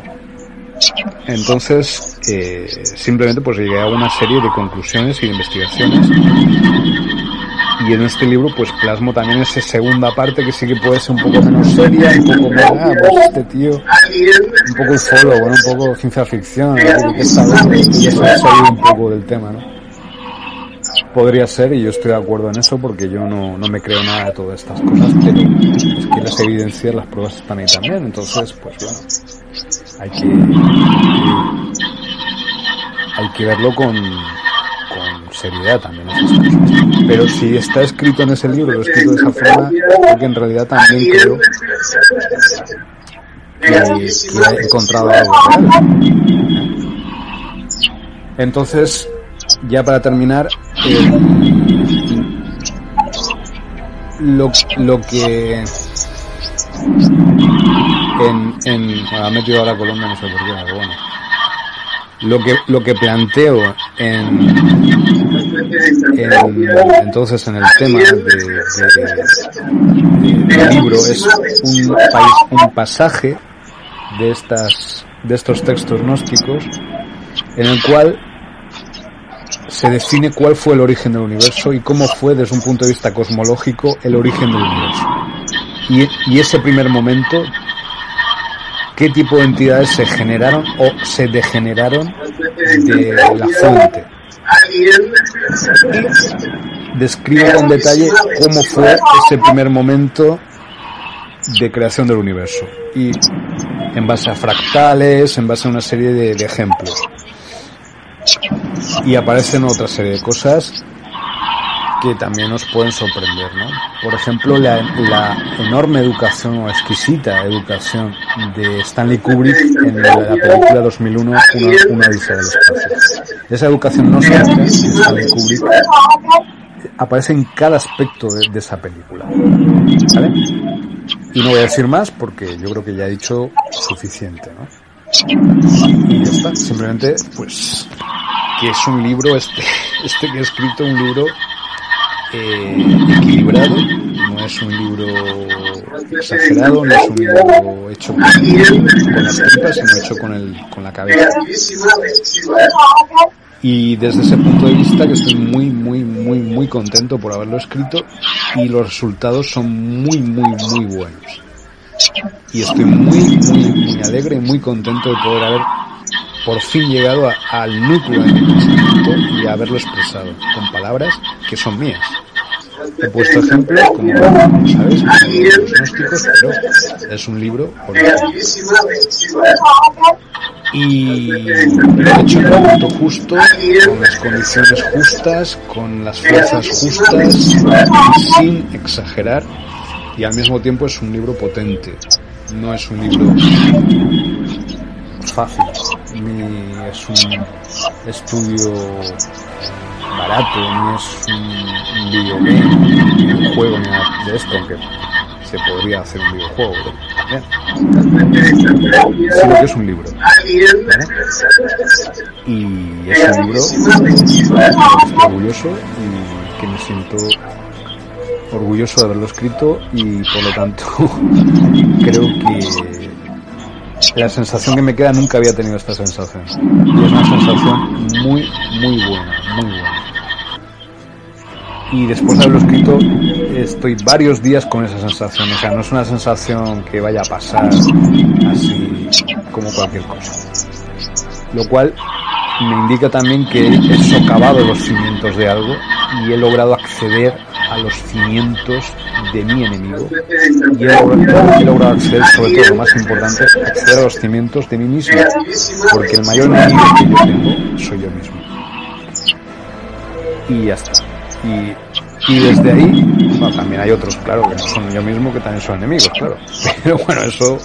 entonces, eh, simplemente pues llegué a una serie de conclusiones y de investigaciones. Y en este libro pues plasmo también esa segunda parte que sí que puede ser un poco menos seria, un poco más, pues este tío, un poco ufólogo, un poco ciencia ficción, que eso ha un poco del tema, ¿no? Podría ser, y yo estoy de acuerdo en eso, porque yo no, no me creo nada de todas estas cosas, pero es que las evidencias, las pruebas están ahí también, entonces, pues bueno, hay que, hay que verlo con seriedad también Pero si está escrito en ese libro, lo escrito de esa forma, porque en realidad también creo que, he encontrado algo. Entonces, ya para terminar, eh, lo, lo que en, en ha metido ahora Colombia no sé por qué, pero bueno. Lo que, lo que planteo en, en entonces en el tema de, del libro es un, un pasaje de estas de estos textos gnósticos en el cual se define cuál fue el origen del universo y cómo fue desde un punto de vista cosmológico el origen del universo. Y, y ese primer momento qué tipo de entidades se generaron o se degeneraron de la fuente. Describe con detalle cómo fue ese primer momento de creación del universo. Y en base a fractales, en base a una serie de, de ejemplos. Y aparecen otra serie de cosas que también nos pueden sorprender, ¿no? Por ejemplo, la, enorme educación o exquisita educación de Stanley Kubrick en la, película 2001, Una, una odisea del espacio. Esa educación no se de Stanley Kubrick aparece en cada aspecto de, esa película. ¿Vale? Y no voy a decir más porque yo creo que ya he dicho suficiente, ¿no? Y ya está, simplemente pues que es un libro, este, este que he escrito, un libro eh, equilibrado, no es un libro exagerado, no es un libro hecho con, las tripas, sino hecho con, el, con la cabeza. Y desde ese punto de vista que estoy muy, muy, muy muy, contento por haberlo escrito y los resultados son muy, muy, muy buenos. Y estoy muy, muy, muy alegre y muy contento de poder haber por fin llegado al núcleo de mi pensamiento y haberlo expresado con palabras que son mías. He puesto ejemplos, como sabes, los gnósticos, pero es un libro y lo he hecho en el momento justo, con las condiciones justas, con las fuerzas justas, sin exagerar, y al mismo tiempo es un libro potente, no es un libro fácil, ni es un estudio barato, ni es un videogame, ni un juego, ni nada de esto, aunque se podría hacer un videojuego también, sino que es un libro. Y es un libro estoy orgulloso y que me siento orgulloso de haberlo escrito y por lo tanto creo que la sensación que me queda nunca había tenido esta sensación. Y es una sensación muy, muy buena, muy buena. Y después de haberlo escrito, estoy varios días con esa sensación. O sea, no es una sensación que vaya a pasar así como cualquier cosa. Lo cual me indica también que he socavado los cimientos de algo y he logrado acceder a los cimientos de mi enemigo y he logrado, acceder, sobre todo lo más importante, acceder a los cimientos de mí mismo, porque el mayor enemigo que yo tengo soy yo mismo. Y ya está. Y, desde ahí, bueno, también hay otros, claro, que no son yo mismo, que también son enemigos, claro. Pero bueno, eso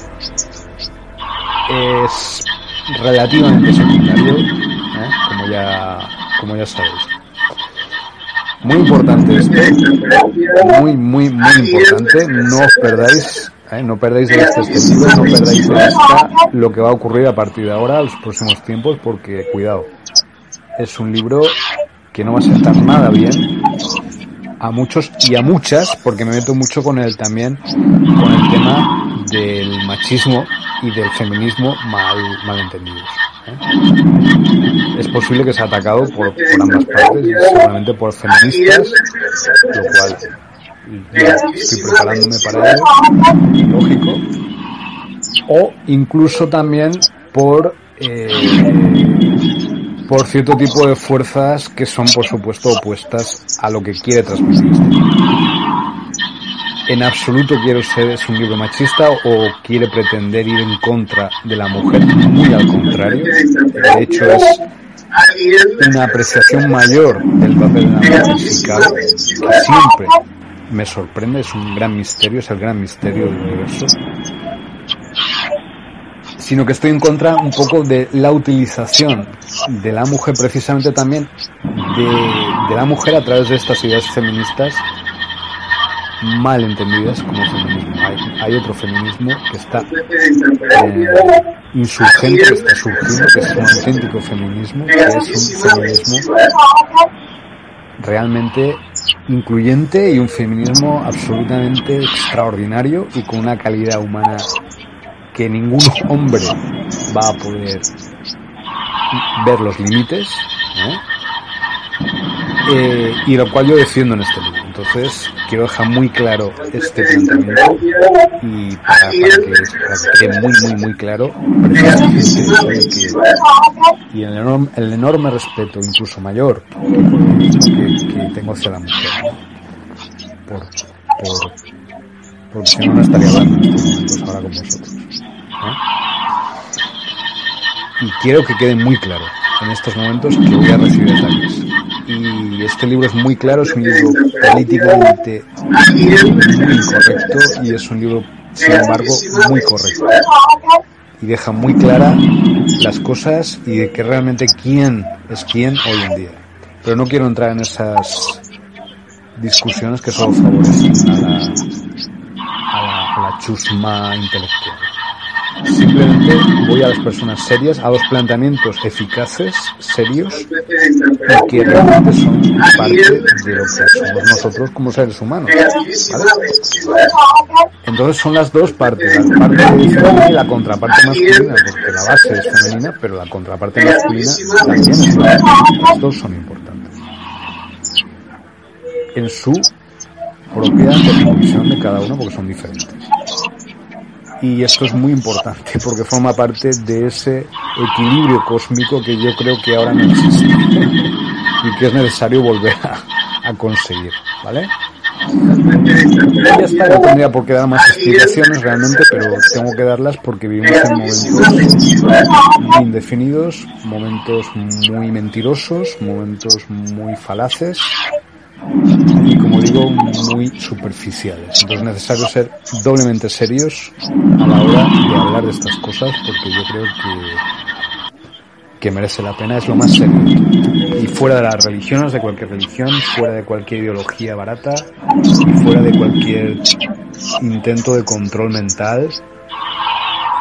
es relativamente secundario, ¿eh? como ya como ya sabéis. Muy importante esto, muy, muy, muy importante, no os perdáis, ¿eh? no perdáis de vista este libro, no perdáis de vista lo que va a ocurrir a partir de ahora, los próximos tiempos, porque cuidado, es un libro que no va a sentar nada bien a muchos y a muchas, porque me meto mucho con el también, con el tema del machismo y del feminismo mal, malentendidos. ¿eh? Es posible que sea atacado por, por ambas partes, seguramente por feministas, lo cual yo estoy preparándome para ello, lógico, o incluso también por eh, por cierto tipo de fuerzas que son por supuesto opuestas a lo que quiere transmitir este. En absoluto quiero ser es un libro machista o quiere pretender ir en contra de la mujer, muy al contrario. De hecho es una apreciación mayor del papel de la mujer siempre me sorprende, es un gran misterio, es el gran misterio del universo sino que estoy en contra un poco de la utilización de la mujer precisamente también de, la mujer a través de estas ideas feministas mal entendidas como feminismo. Hay, otro feminismo que está eh, insurgente, que está surgiendo, que es un auténtico feminismo, que es un feminismo realmente incluyente y un feminismo absolutamente extraordinario y con una calidad humana que ningún hombre va a poder ver los límites, eh, y lo cual yo defiendo en este libro. Entonces, quiero dejar muy claro este planteamiento y para, que, quede muy, muy, muy claro y el enorme, el enorme respeto, incluso mayor, que, tengo hacia la mujer. Por, por, porque si no, estaría hablando en momentos ahora con vosotros. Y quiero que quede muy claro en estos momentos que voy a recibir ataques. Y este libro es muy claro, es un libro políticamente incorrecto y es un libro, sin embargo, muy correcto. Y deja muy clara las cosas y de que realmente quién es quién hoy en día. Pero no quiero entrar en esas discusiones que solo favorecen a la chusma intelectual. Simplemente voy a las personas serias, a los planteamientos eficaces, serios, y que realmente son parte de lo que somos nosotros como seres humanos. Entonces son las dos partes, la parte femenina y la contraparte masculina, porque la base es femenina, pero la contraparte masculina también es Las dos son importantes. en su propia definición de cada uno porque son diferentes. Y esto es muy importante porque forma parte de ese equilibrio cósmico que yo creo que ahora no existe y que es necesario volver a, conseguir, ¿vale? Ya está, no tendría por qué dar más explicaciones realmente, pero tengo que darlas porque vivimos en momentos indefinidos, momentos muy mentirosos, momentos muy falaces y, como digo, muy superficiales. Entonces es necesario ser doblemente serios a la hora de hablar de estas cosas porque yo creo que que merece la pena, es lo más serio. Y fuera de las religiones, de cualquier religión, fuera de cualquier ideología barata, y fuera de cualquier intento de control mental,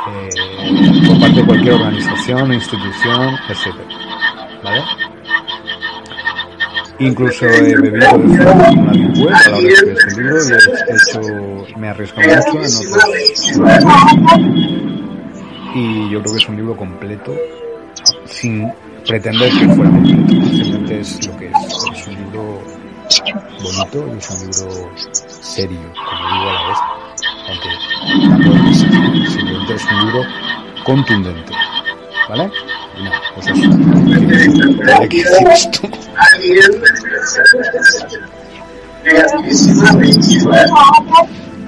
eh, por parte de cualquier organización, institución, etc. ¿Vale? Incluso he bebido de una web a la hora de escribir este libro y he hecho, me arriesgo mucho en otros y yo creo que es un libro completo sin pretender que fuera completo. Simplemente es lo que es. Es un libro bonito y es un libro serio, como digo a la vez. Aunque simplemente es un libro contundente. ¿Vale? Y nada, pues eso.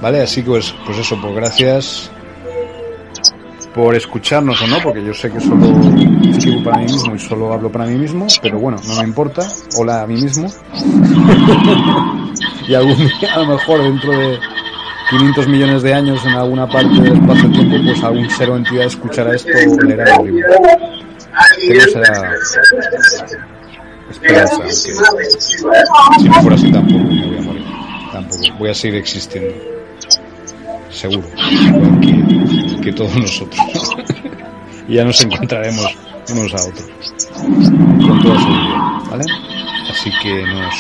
Vale, así que pues, pues eso, pues gracias por escucharnos o no, porque yo sé que solo escribo para mí mismo y solo hablo para mí mismo, pero bueno, no me importa. Hola a mí mismo. y algún día, a lo mejor dentro de 500 millones de años en alguna parte del espacio-tiempo, pues algún ser o entidad escuchará esto o leerá el libro. Que no será esperanza, aunque si no fuera así tampoco me voy a morir. Tampoco, voy a seguir existiendo. Seguro. Que, que todos nosotros. y ya nos encontraremos unos a otros. Con toda seguridad, ¿vale? Así que nos,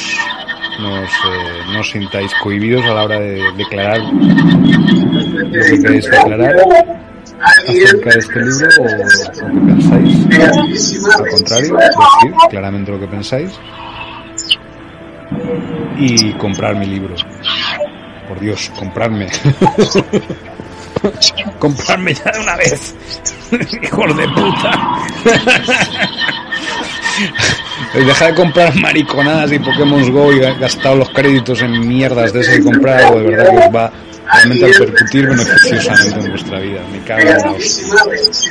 nos, eh, no os sintáis cohibidos a la hora de declarar lo que queréis declarar acerca de este libro o lo que pensáis. Al contrario, decir claramente lo que pensáis y comprar mi libro. Por Dios, comprarme. comprarme ya de una vez. Hijos de puta. Deja de comprar mariconadas y Pokémon Go y gastado los créditos en mierdas de ese y comprar algo de verdad que os va realmente a repercutir beneficiosamente en vuestra vida. Me cago en la hostia.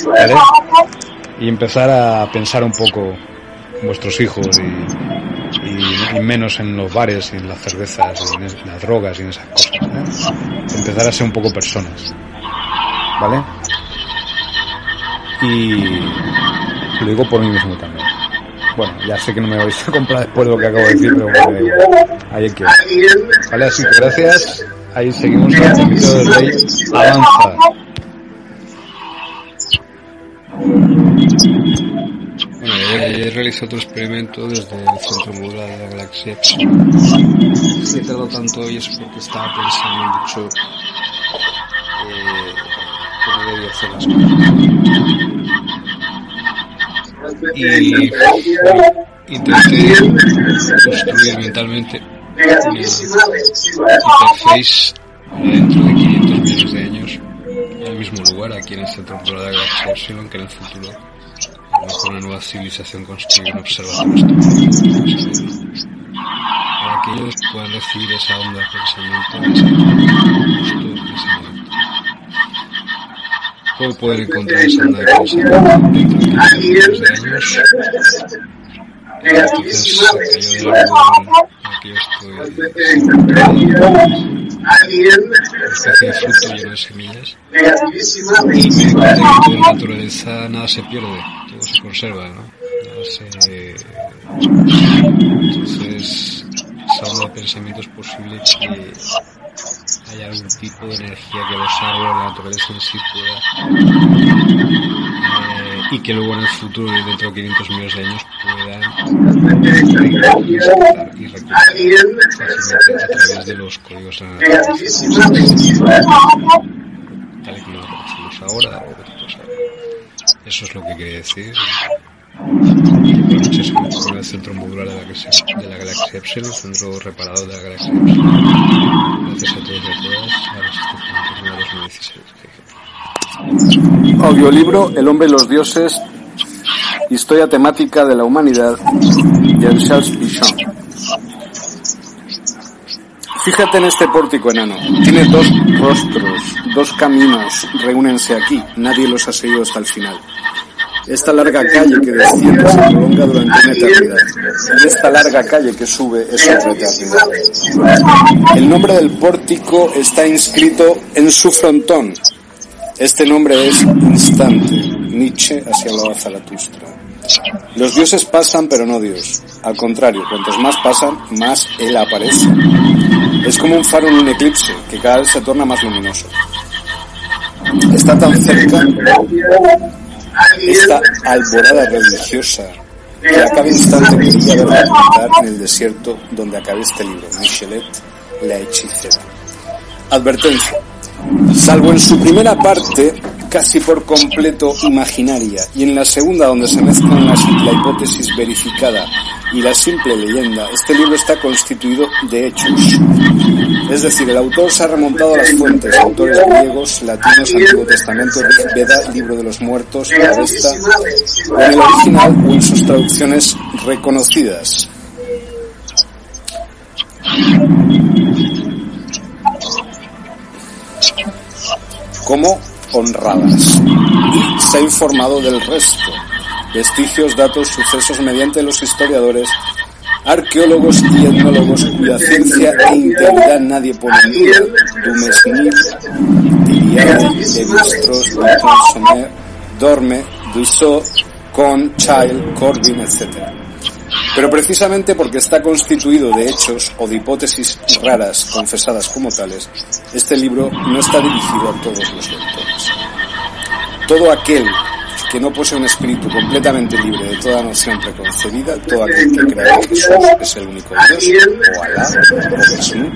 ¿Vale? Y empezar a pensar un poco en vuestros hijos y, y, y, menos en los bares y en las cervezas y en las drogas y en esas cosas. ¿eh? Empezar a ser un poco personas. ¿Vale? Y lo digo por mí mismo también. Bueno, ya sé que no me vais a comprar después de lo que acabo de decir, pero bueno, ahí. Vale, así que gracias. Ahí seguimos con el poquito del rey. Avanza. Bueno, he realizado otro experimento desde el centro modular de la galaxia. Si he tardado tanto hoy es porque estaba pensando mucho eh, cómo debía hacer las cosas. Y bueno, intenté construir mentalmente una interface dentro de 500 millones de años en el mismo lugar, aquí en centro modular de Epsilon, que en el futuro con una nueva civilización construir un observatorio para que ellos puedan recibir esa onda de pensamiento justo en ese momento. ¿Cómo pueden encontrar esa onda de pensamiento dentro de millones de años? Entonces yo estoy de fruto lleno de semillas en la naturaleza nada se pierde todo se conserva, ¿no? Se... Entonces, esa onda de pensamiento es posible que haya algún tipo de energía que árboles, la naturaleza en sí pueda, eh, y que luego en el futuro, dentro de 500 millones de años, puedan reconquistar y recuperar a través de los códigos de la. Tal y como lo conocemos ahora ahora. Eso es lo que quería decir. Noche se encuentra en el centro modular de la galaxia, de la galaxia Epsilon, centro reparador de la galaxia Epsilon. Gracias a todos y a todas. Sí estoy con 2016. Audiolibro El hombre y los dioses, historia temática de la humanidad, de Charles Pichon. Fíjate en este pórtico enano. Tiene dos rostros, dos caminos. Reúnense aquí. Nadie los ha seguido hasta el final. Esta larga calle que desciende se prolonga durante una eternidad. Y esta larga calle que sube es otra eternidad. El nombre del pórtico está inscrito en su frontón. Este nombre es instante. Nietzsche hacia la Zaratustra. Los dioses pasan, pero no Dios. Al contrario, cuantos más pasan, más Él aparece. Es como un faro en un eclipse, que cada vez se torna más luminoso. Está tan cerca esta alborada religiosa que a cada instante cantar en el desierto donde acabe este libro, Michelet, la hechicera. Advertencia. Salvo en su primera parte, casi por completo imaginaria, y en la segunda donde se mezclan la, la hipótesis verificada y la simple leyenda, este libro está constituido de hechos. Es decir, el autor se ha remontado a las fuentes, autores griegos, latinos, Antiguo Testamento, Veda, Libro de los Muertos, Avesta, o en el original o en sus traducciones reconocidas. como honradas y se ha informado del resto, vestigios, datos, sucesos mediante los historiadores, arqueólogos y etnólogos cuya ciencia e integridad nadie pone en duda, Dumesnil, Lévi-Strauss, Sommer, Dorme, Dussault, Kohn, Child, Corbin, etc. Pero precisamente porque está constituido de hechos o de hipótesis raras confesadas como tales, este libro no está dirigido a todos los lectores. Todo aquel que no posee un espíritu completamente libre de toda noción preconcebida, todo aquel que crea que Jesús es el único Dios, o Alá, o Jesús,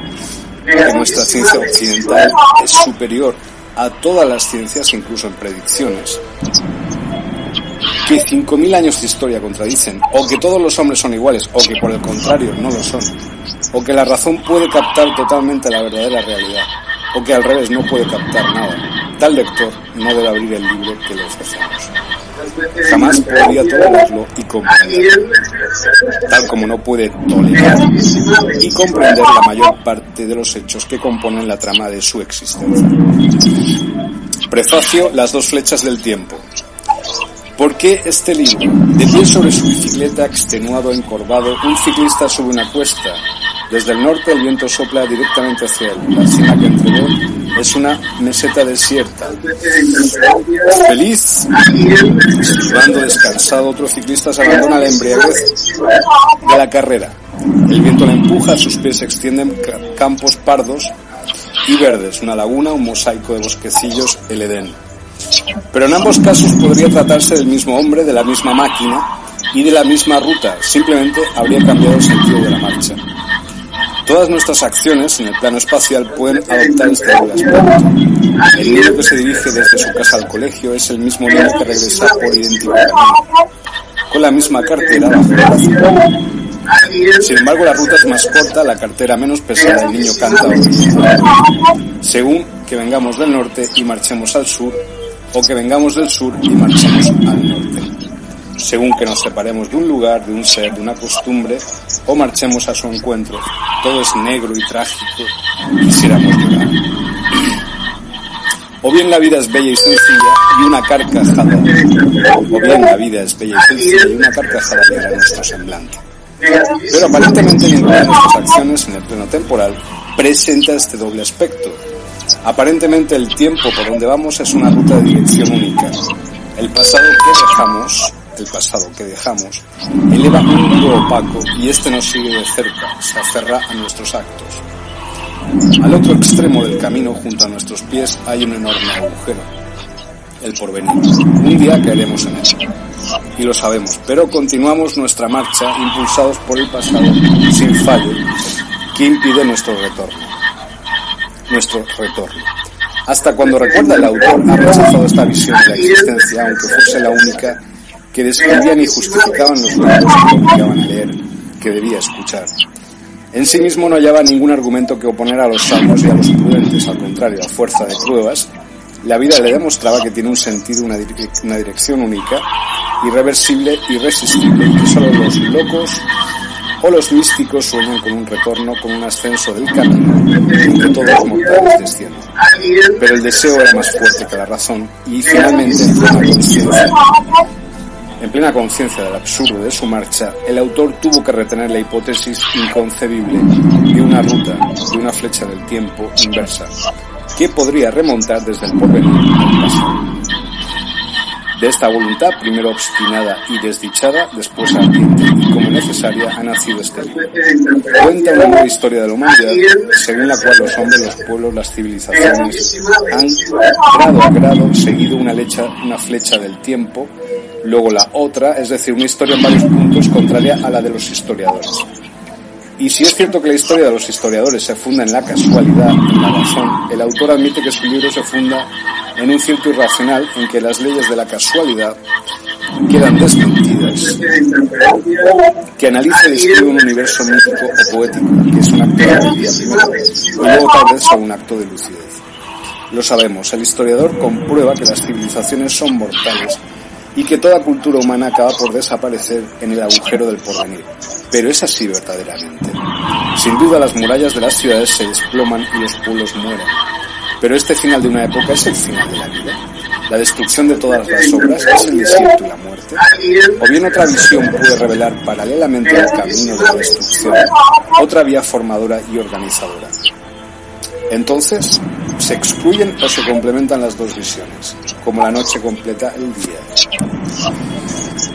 que nuestra ciencia occidental es superior a todas las ciencias, incluso en predicciones, que 5.000 años de historia contradicen, o que todos los hombres son iguales, o que por el contrario no lo son, o que la razón puede captar totalmente la verdadera realidad, o que al revés no puede captar nada. Tal lector no debe abrir el libro que le ofrecemos. Jamás podría tolerarlo y comprenderlo, tal como no puede tolerar y comprender la mayor parte de los hechos que componen la trama de su existencia. Prefacio Las dos flechas del tiempo. ¿Por qué este libro? De pie sobre su bicicleta, extenuado, encorvado, un ciclista sube una cuesta. Desde el norte el viento sopla directamente hacia él. La cima que entregó es una meseta desierta. Feliz, silbando descansado, otro ciclista se abandona la embriaguez de la carrera. El viento le empuja, sus pies se extienden campos pardos y verdes, una laguna, un mosaico de bosquecillos, el Edén. Pero en ambos casos podría tratarse del mismo hombre, de la misma máquina y de la misma ruta, simplemente habría cambiado el sentido de la marcha. Todas nuestras acciones en el plano espacial pueden adoptar este aspecto. El niño que se dirige desde su casa al colegio es el mismo niño que regresa por camino, con la misma cartera. Sin embargo, la ruta es más corta, la cartera menos pesada, el niño canta según que vengamos del norte y marchemos al sur, o que vengamos del sur y marchemos al norte. Según que nos separemos de un lugar, de un ser, de una costumbre, o marchemos a su encuentro, todo es negro y trágico, quisiéramos llorar. O bien la vida es bella y sencilla y una carcajada, o bien la vida es bella y sencilla y una carcajada alegra nuestro semblante. Pero aparentemente ninguna de nuestras acciones en el plano temporal presenta este doble aspecto. Aparentemente el tiempo por donde vamos es una ruta de dirección única. El pasado que dejamos, el pasado que dejamos, eleva un mundo opaco y este nos sigue de cerca, se aferra a nuestros actos. Al otro extremo del camino, junto a nuestros pies, hay un enorme agujero, el porvenir. Un día caeremos en él y lo sabemos, pero continuamos nuestra marcha impulsados por el pasado sin fallo que impide nuestro retorno. Nuestro retorno. Hasta cuando recuerda el autor ha rechazado esta visión de la existencia, aunque fuese la única que describían y justificaban los libros que obligaban a leer, que debía escuchar. En sí mismo no hallaba ningún argumento que oponer a los sabios y a los prudentes, al contrario, a fuerza de pruebas, la vida le demostraba que tiene un sentido, una, una dirección única, irreversible, irresistible, que solo los locos o los místicos sueñan con un retorno, con un ascenso del camino en todos los mortales descienden. Pero el deseo era más fuerte que la razón y finalmente en plena conciencia, en plena conciencia del absurdo de su marcha, el autor tuvo que retener la hipótesis inconcebible de una ruta, de una flecha del tiempo inversa, que podría remontar desde el porvenir al pasado. De esta voluntad, primero obstinada y desdichada, después ardiente y como necesaria, ha nacido este libro. Cuenta una nueva historia de la humanidad, según la cual los hombres, los pueblos, las civilizaciones han grado a grado seguido una, una flecha del tiempo, luego la otra, es decir, una historia en varios puntos contraria a la de los historiadores. Y si es cierto que la historia de los historiadores se funda en la casualidad, en la razón, el autor admite que su libro se funda en un cierto irracional en que las leyes de la casualidad quedan desmentidas, que analiza y describe un universo mítico o poético, que es un acto de alegría primero, y luego tal vez son un acto de lucidez. Lo sabemos, el historiador comprueba que las civilizaciones son mortales y que toda cultura humana acaba por desaparecer en el agujero del porvenir. Pero es así verdaderamente. Sin duda las murallas de las ciudades se desploman y los pueblos mueren. Pero este final de una época es el final de la vida. La destrucción de todas las obras es el desierto y la muerte. O bien otra visión puede revelar paralelamente al camino de la destrucción otra vía formadora y organizadora. Entonces, se excluyen o se complementan las dos visiones, como la noche completa el día.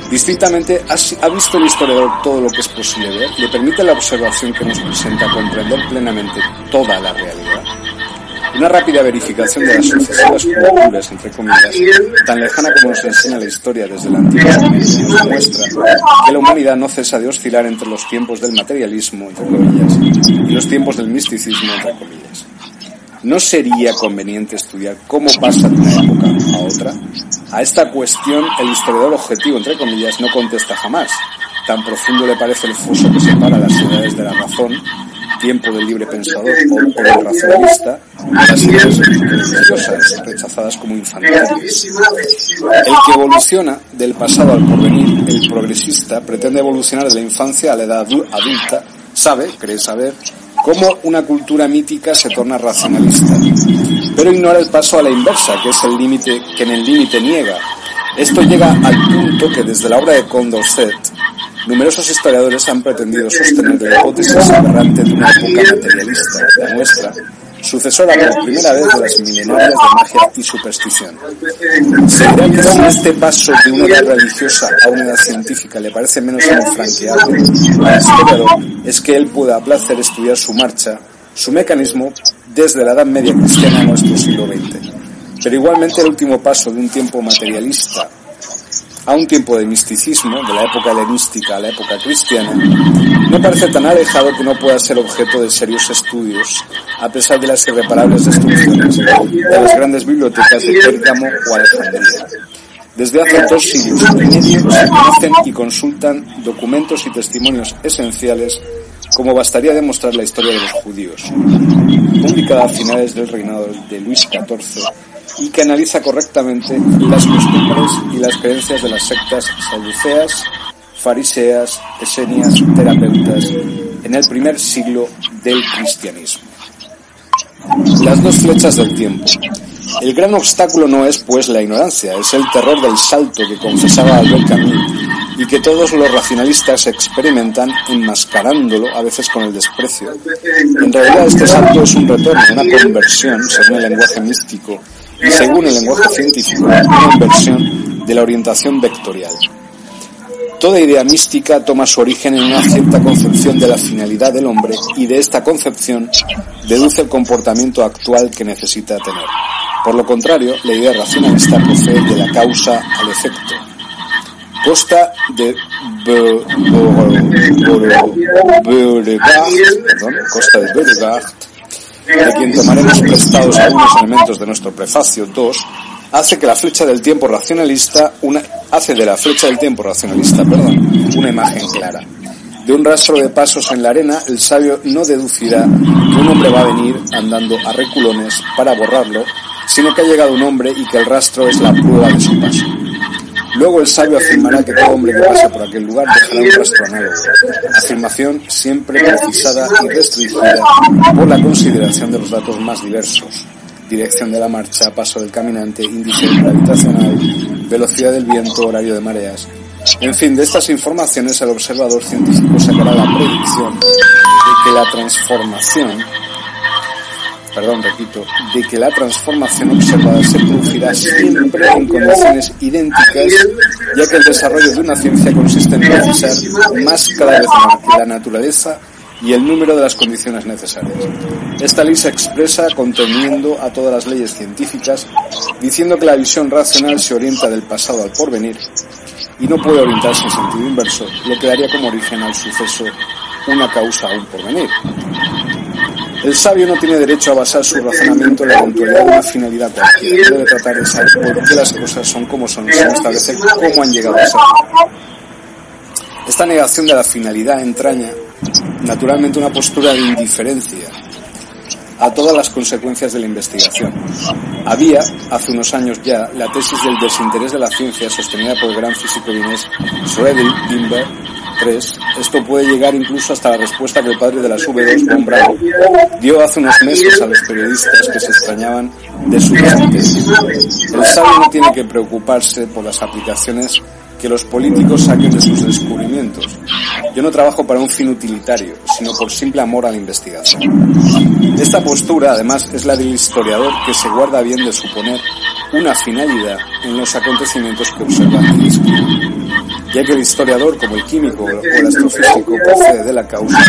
Distintamente, ¿ha visto el historiador todo lo que es posible ver? ¿Le permite la observación que nos presenta comprender plenamente toda la realidad? Una rápida verificación de las sucesivas culturas, entre comillas, tan lejana como nos enseña la historia desde la antigüedad, muestra que la humanidad no cesa de oscilar entre los tiempos del materialismo, entre comillas, y los tiempos del misticismo, entre comillas. ¿No sería conveniente estudiar cómo pasa de una época a otra? A esta cuestión el historiador objetivo, entre comillas, no contesta jamás. Tan profundo le parece el foso que separa las ciudades de la razón, tiempo del libre pensador o, del racionalista, las ideas religiosas rechazadas como infantiles. El que evoluciona del pasado al porvenir, el progresista, pretende evolucionar de la infancia a la edad adulta, sabe, cree saber, cómo una cultura mítica se torna racionalista, pero ignora el paso a la inversa, que es el límite que en el límite niega. Esto llega al punto que desde la obra de Condorcet, numerosos historiadores han pretendido sostener la hipótesis aberrante de una época materialista, la nuestra, sucesora por primera vez de las milenarias de magia y superstición. Si este paso de una edad religiosa a una edad científica le parece menos infranqueable es que él pueda a placer estudiar su marcha, su mecanismo, desde la Edad Media cristiana a nuestro siglo XX. Pero igualmente el último paso de un tiempo materialista a un tiempo de misticismo, de la época helenística a la época cristiana, no parece tan alejado que no pueda ser objeto de serios estudios, a pesar de las irreparables destrucciones de las grandes bibliotecas de Pérgamo o Alejandría. Desde hace dos siglos y medio se conocen y consultan documentos y testimonios esenciales como bastaría demostrar la historia de los judíos, publicada a finales del reinado de Luis XIV y que analiza correctamente las costumbres y las creencias de las sectas saduceas, fariseas, esenias, terapeutas en el primer siglo del cristianismo. Las dos flechas del tiempo. El gran obstáculo no es pues la ignorancia, es el terror del salto que confesaba Albert Camus y que todos los racionalistas experimentan enmascarándolo a veces con el desprecio. En realidad este salto es un retorno, una conversión, según el lenguaje místico, según el lenguaje científico, una inversión de la orientación vectorial. Toda idea mística toma su origen en una cierta concepción de la finalidad del hombre y de esta concepción deduce el comportamiento actual que necesita tener. Por lo contrario, la idea racionalista procede de la causa al efecto. Costa de Beauregard, Costa de de quien tomaremos prestados algunos elementos de nuestro prefacio 2, hace que la flecha del tiempo racionalista una, hace de la flecha del tiempo racionalista, perdón, una imagen clara. De un rastro de pasos en la arena, el sabio no deducirá que un hombre va a venir andando a reculones para borrarlo, sino que ha llegado un hombre y que el rastro es la prueba de su paso. Luego el sabio afirmará que todo hombre que pasa por aquel lugar dejará un rastro análogo. Afirmación siempre precisada y restringida por la consideración de los datos más diversos. Dirección de la marcha, paso del caminante, índice gravitacional, velocidad del viento, horario de mareas. En fin, de estas informaciones el observador científico sacará la predicción de que la transformación perdón, repito, de que la transformación observada se producirá siempre en condiciones idénticas, ya que el desarrollo de una ciencia consiste en precisar más cada vez más la naturaleza y el número de las condiciones necesarias. Esta ley se expresa conteniendo a todas las leyes científicas, diciendo que la visión racional se orienta del pasado al porvenir y no puede orientarse en sentido inverso, lo que daría como origen al suceso una causa aún por venir. El sabio no tiene derecho a basar su razonamiento en la eventualidad de una finalidad cualquiera. Debe tratar de saber por qué las cosas son como son, sin establecer cómo han llegado a ser. Esta negación de la finalidad entraña, naturalmente, una postura de indiferencia a todas las consecuencias de la investigación. Había, hace unos años ya, la tesis del desinterés de la ciencia sostenida por el gran físico vienés Schrödinger 3. Esto puede llegar incluso hasta la respuesta que el padre de las V2, Von Braun, dio hace unos meses a los periodistas que se extrañaban de su desinterés. El sabio no tiene que preocuparse por las aplicaciones que los políticos saquen de sus descubrimientos. Yo no trabajo para un fin utilitario, sino por simple amor a la investigación. Esta postura, además, es la del historiador que se guarda bien de suponer una finalidad en los acontecimientos que observa y describe, ya que el historiador, como el químico o el astrofísico, procede de la causa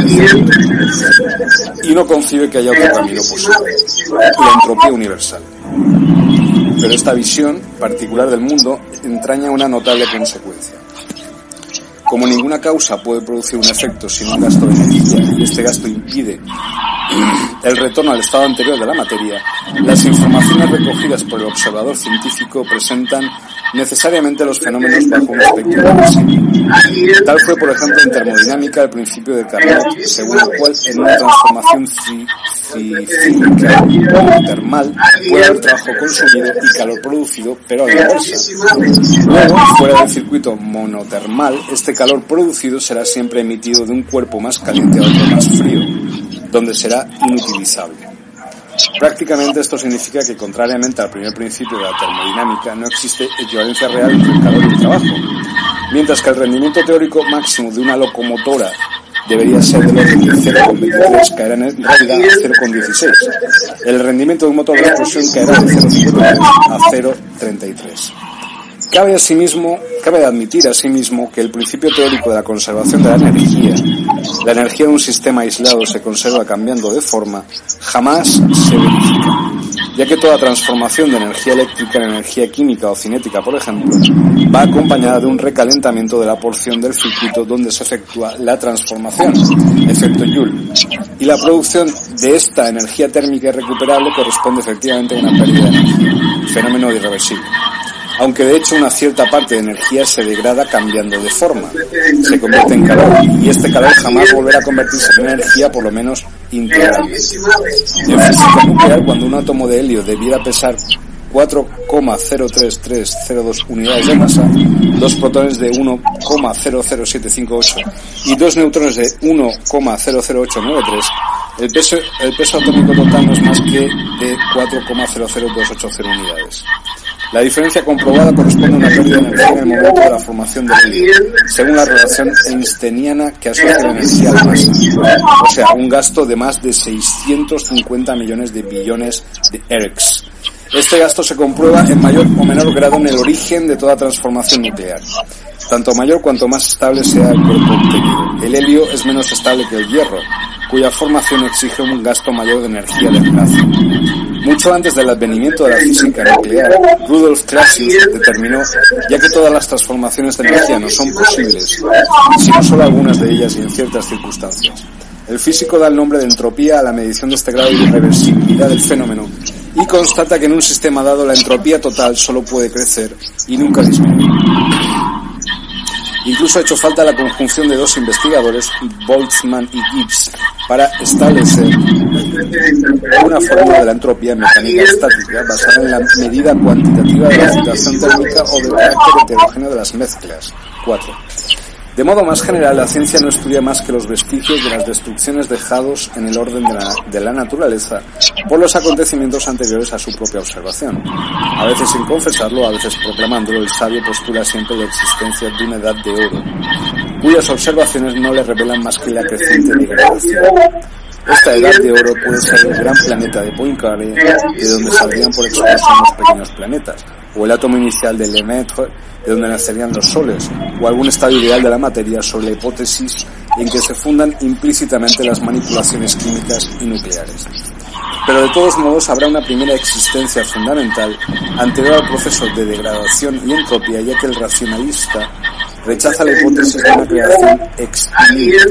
y no concibe que haya otro camino posible, la entropía universal. Pero esta visión particular del mundo entraña una notable consecuencia. Como ninguna causa puede producir un efecto sin un gasto de energía y este gasto impide el retorno al estado anterior de la materia, las informaciones recogidas por el observador científico presentan necesariamente los fenómenos bajo un espectro Tal fue, por ejemplo, en termodinámica el principio de Carnot, según el cual en una transformación cíclica termal puede haber trabajo consumido y calor producido, pero a la. Luego, fuera del circuito monotermal, este calor producido será siempre emitido de un cuerpo más caliente a otro más frío, donde será inutilizable. Prácticamente esto significa que, contrariamente al primer principio de la termodinámica, no existe equivalencia real entre el calor y el trabajo, mientras que el rendimiento teórico máximo de una locomotora debería ser de orden de 0,23, caerá en realidad a 0,16. El rendimiento de un motor de explosión caerá de 0,53 a 0,33. Cabe asimismo, cabe admitir asimismo que el principio teórico de la conservación de la energía, la energía de un sistema aislado se conserva cambiando de forma, jamás se verifica, ya que toda transformación de energía eléctrica en energía química o cinética, por ejemplo, va acompañada de un recalentamiento de la porción del circuito donde se efectúa la transformación, efecto Joule, y la producción de esta energía térmica irrecuperable corresponde efectivamente a una pérdida de energía, fenómeno irreversible aunque de hecho una cierta parte de energía se degrada cambiando de forma, se convierte en calor y este calor jamás volverá a convertirse en energía por lo menos integralmente. En física nuclear, cuando un átomo de helio debiera pesar 4,03302 unidades de masa, dos protones de 1,00758 y dos neutrones de 1,00893, el peso, el peso atómico total no es más que de 4,00280 unidades. La diferencia comprobada corresponde a una pérdida de energía en el momento de la formación del helio, según la relación einsteiniana que asocia la energía a la masa, o sea, un gasto de más de 650 millones de billones de ERX. Este gasto se comprueba en mayor o menor grado en el origen de toda transformación nuclear, tanto mayor cuanto más estable sea el cuerpo obtenido. El helio es menos estable que el hierro, cuya formación exige un gasto mayor de energía de enlace. Mucho antes del advenimiento de la física nuclear, Rudolf Clausius determinó, ya que todas las transformaciones de energía no son posibles, sino solo algunas de ellas y en ciertas circunstancias. El físico da el nombre de entropía a la medición de este grado de irreversibilidad del fenómeno y constata que en un sistema dado la entropía total solo puede crecer y nunca disminuir. Incluso ha hecho falta la conjunción de dos investigadores, Boltzmann y Gibbs, para establecer una fórmula de la entropía en mecánica estática basada en la medida cuantitativa de la agitación térmica o del carácter heterogéneo de las mezclas. 4. De modo más general, la ciencia no estudia más que los vestigios de las destrucciones dejados en el orden de la, de la, naturaleza por los acontecimientos anteriores a su propia observación. A veces sin confesarlo, a veces proclamándolo, el sabio postula siempre la existencia de una edad de oro, cuyas observaciones no le revelan más que la creciente degradación. Esta edad de oro puede ser el gran planeta de Poincaré, de donde saldrían por explosión los pequeños planetas, o el átomo inicial de Lemaitre, de donde nacerían los soles, o algún estado ideal de la materia sobre la hipótesis en que se fundan implícitamente las manipulaciones químicas y nucleares. Pero de todos modos habrá una primera existencia fundamental anterior al proceso de degradación y entropía, ya que el racionalista rechaza la hipótesis de una creación extinguida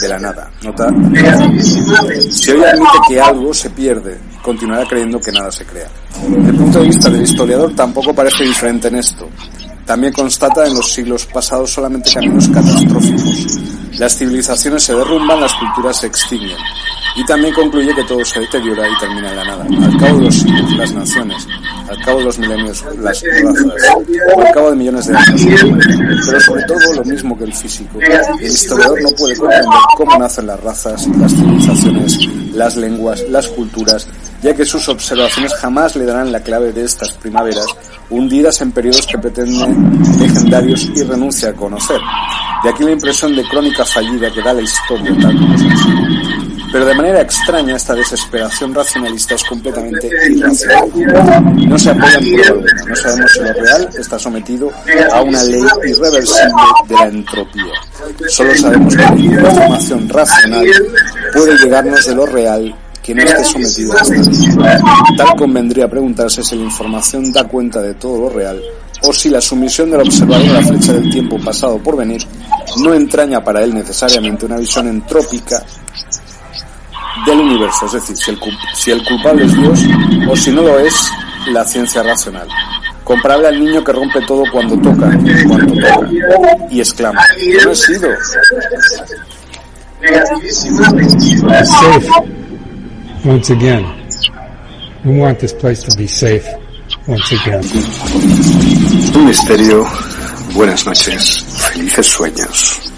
de la nada. Nota. Si hoy admite que algo se pierde, continuará creyendo que nada se crea. El punto de vista del historiador tampoco parece diferente en esto. También constata en los siglos pasados solamente caminos catastróficos. Las civilizaciones se derrumban, las culturas se extinguen. Y también concluye que todo se deteriora y termina en la nada. Al cabo de los siglos, las naciones, al cabo de los milenios, las razas, al cabo de millones de años. Pero sobre todo lo mismo que el físico. El historiador no puede comprender cómo nacen las razas, las civilizaciones, las lenguas, las culturas, ya que sus observaciones jamás le darán la clave de estas primaveras, hundidas en periodos que pretenden legendarios y renuncia a conocer. De aquí la impresión de crónica fallida que da la historia tal como se pero de manera extraña esta desesperación racionalista es completamente irracional. No se apoya en prueba alguna. No sabemos si lo real está sometido a una ley irreversible de la entropía. Solo sabemos que ninguna información racional puede llegarnos de lo real que no esté sometido a ley. Tal convendría preguntarse si la información da cuenta de todo lo real o si la sumisión del observador a la flecha del tiempo pasado por venir no entraña para él necesariamente una visión entrópica del universo, es decir, si el, si el culpable es Dios o si no lo es, la ciencia racional. Comparable al niño que rompe todo cuando toca, cuando toca, y exclama, no he sido. Safe. Once again. We want this place to be safe. Once again. Un misterio. Buenas noches. Felices sueños.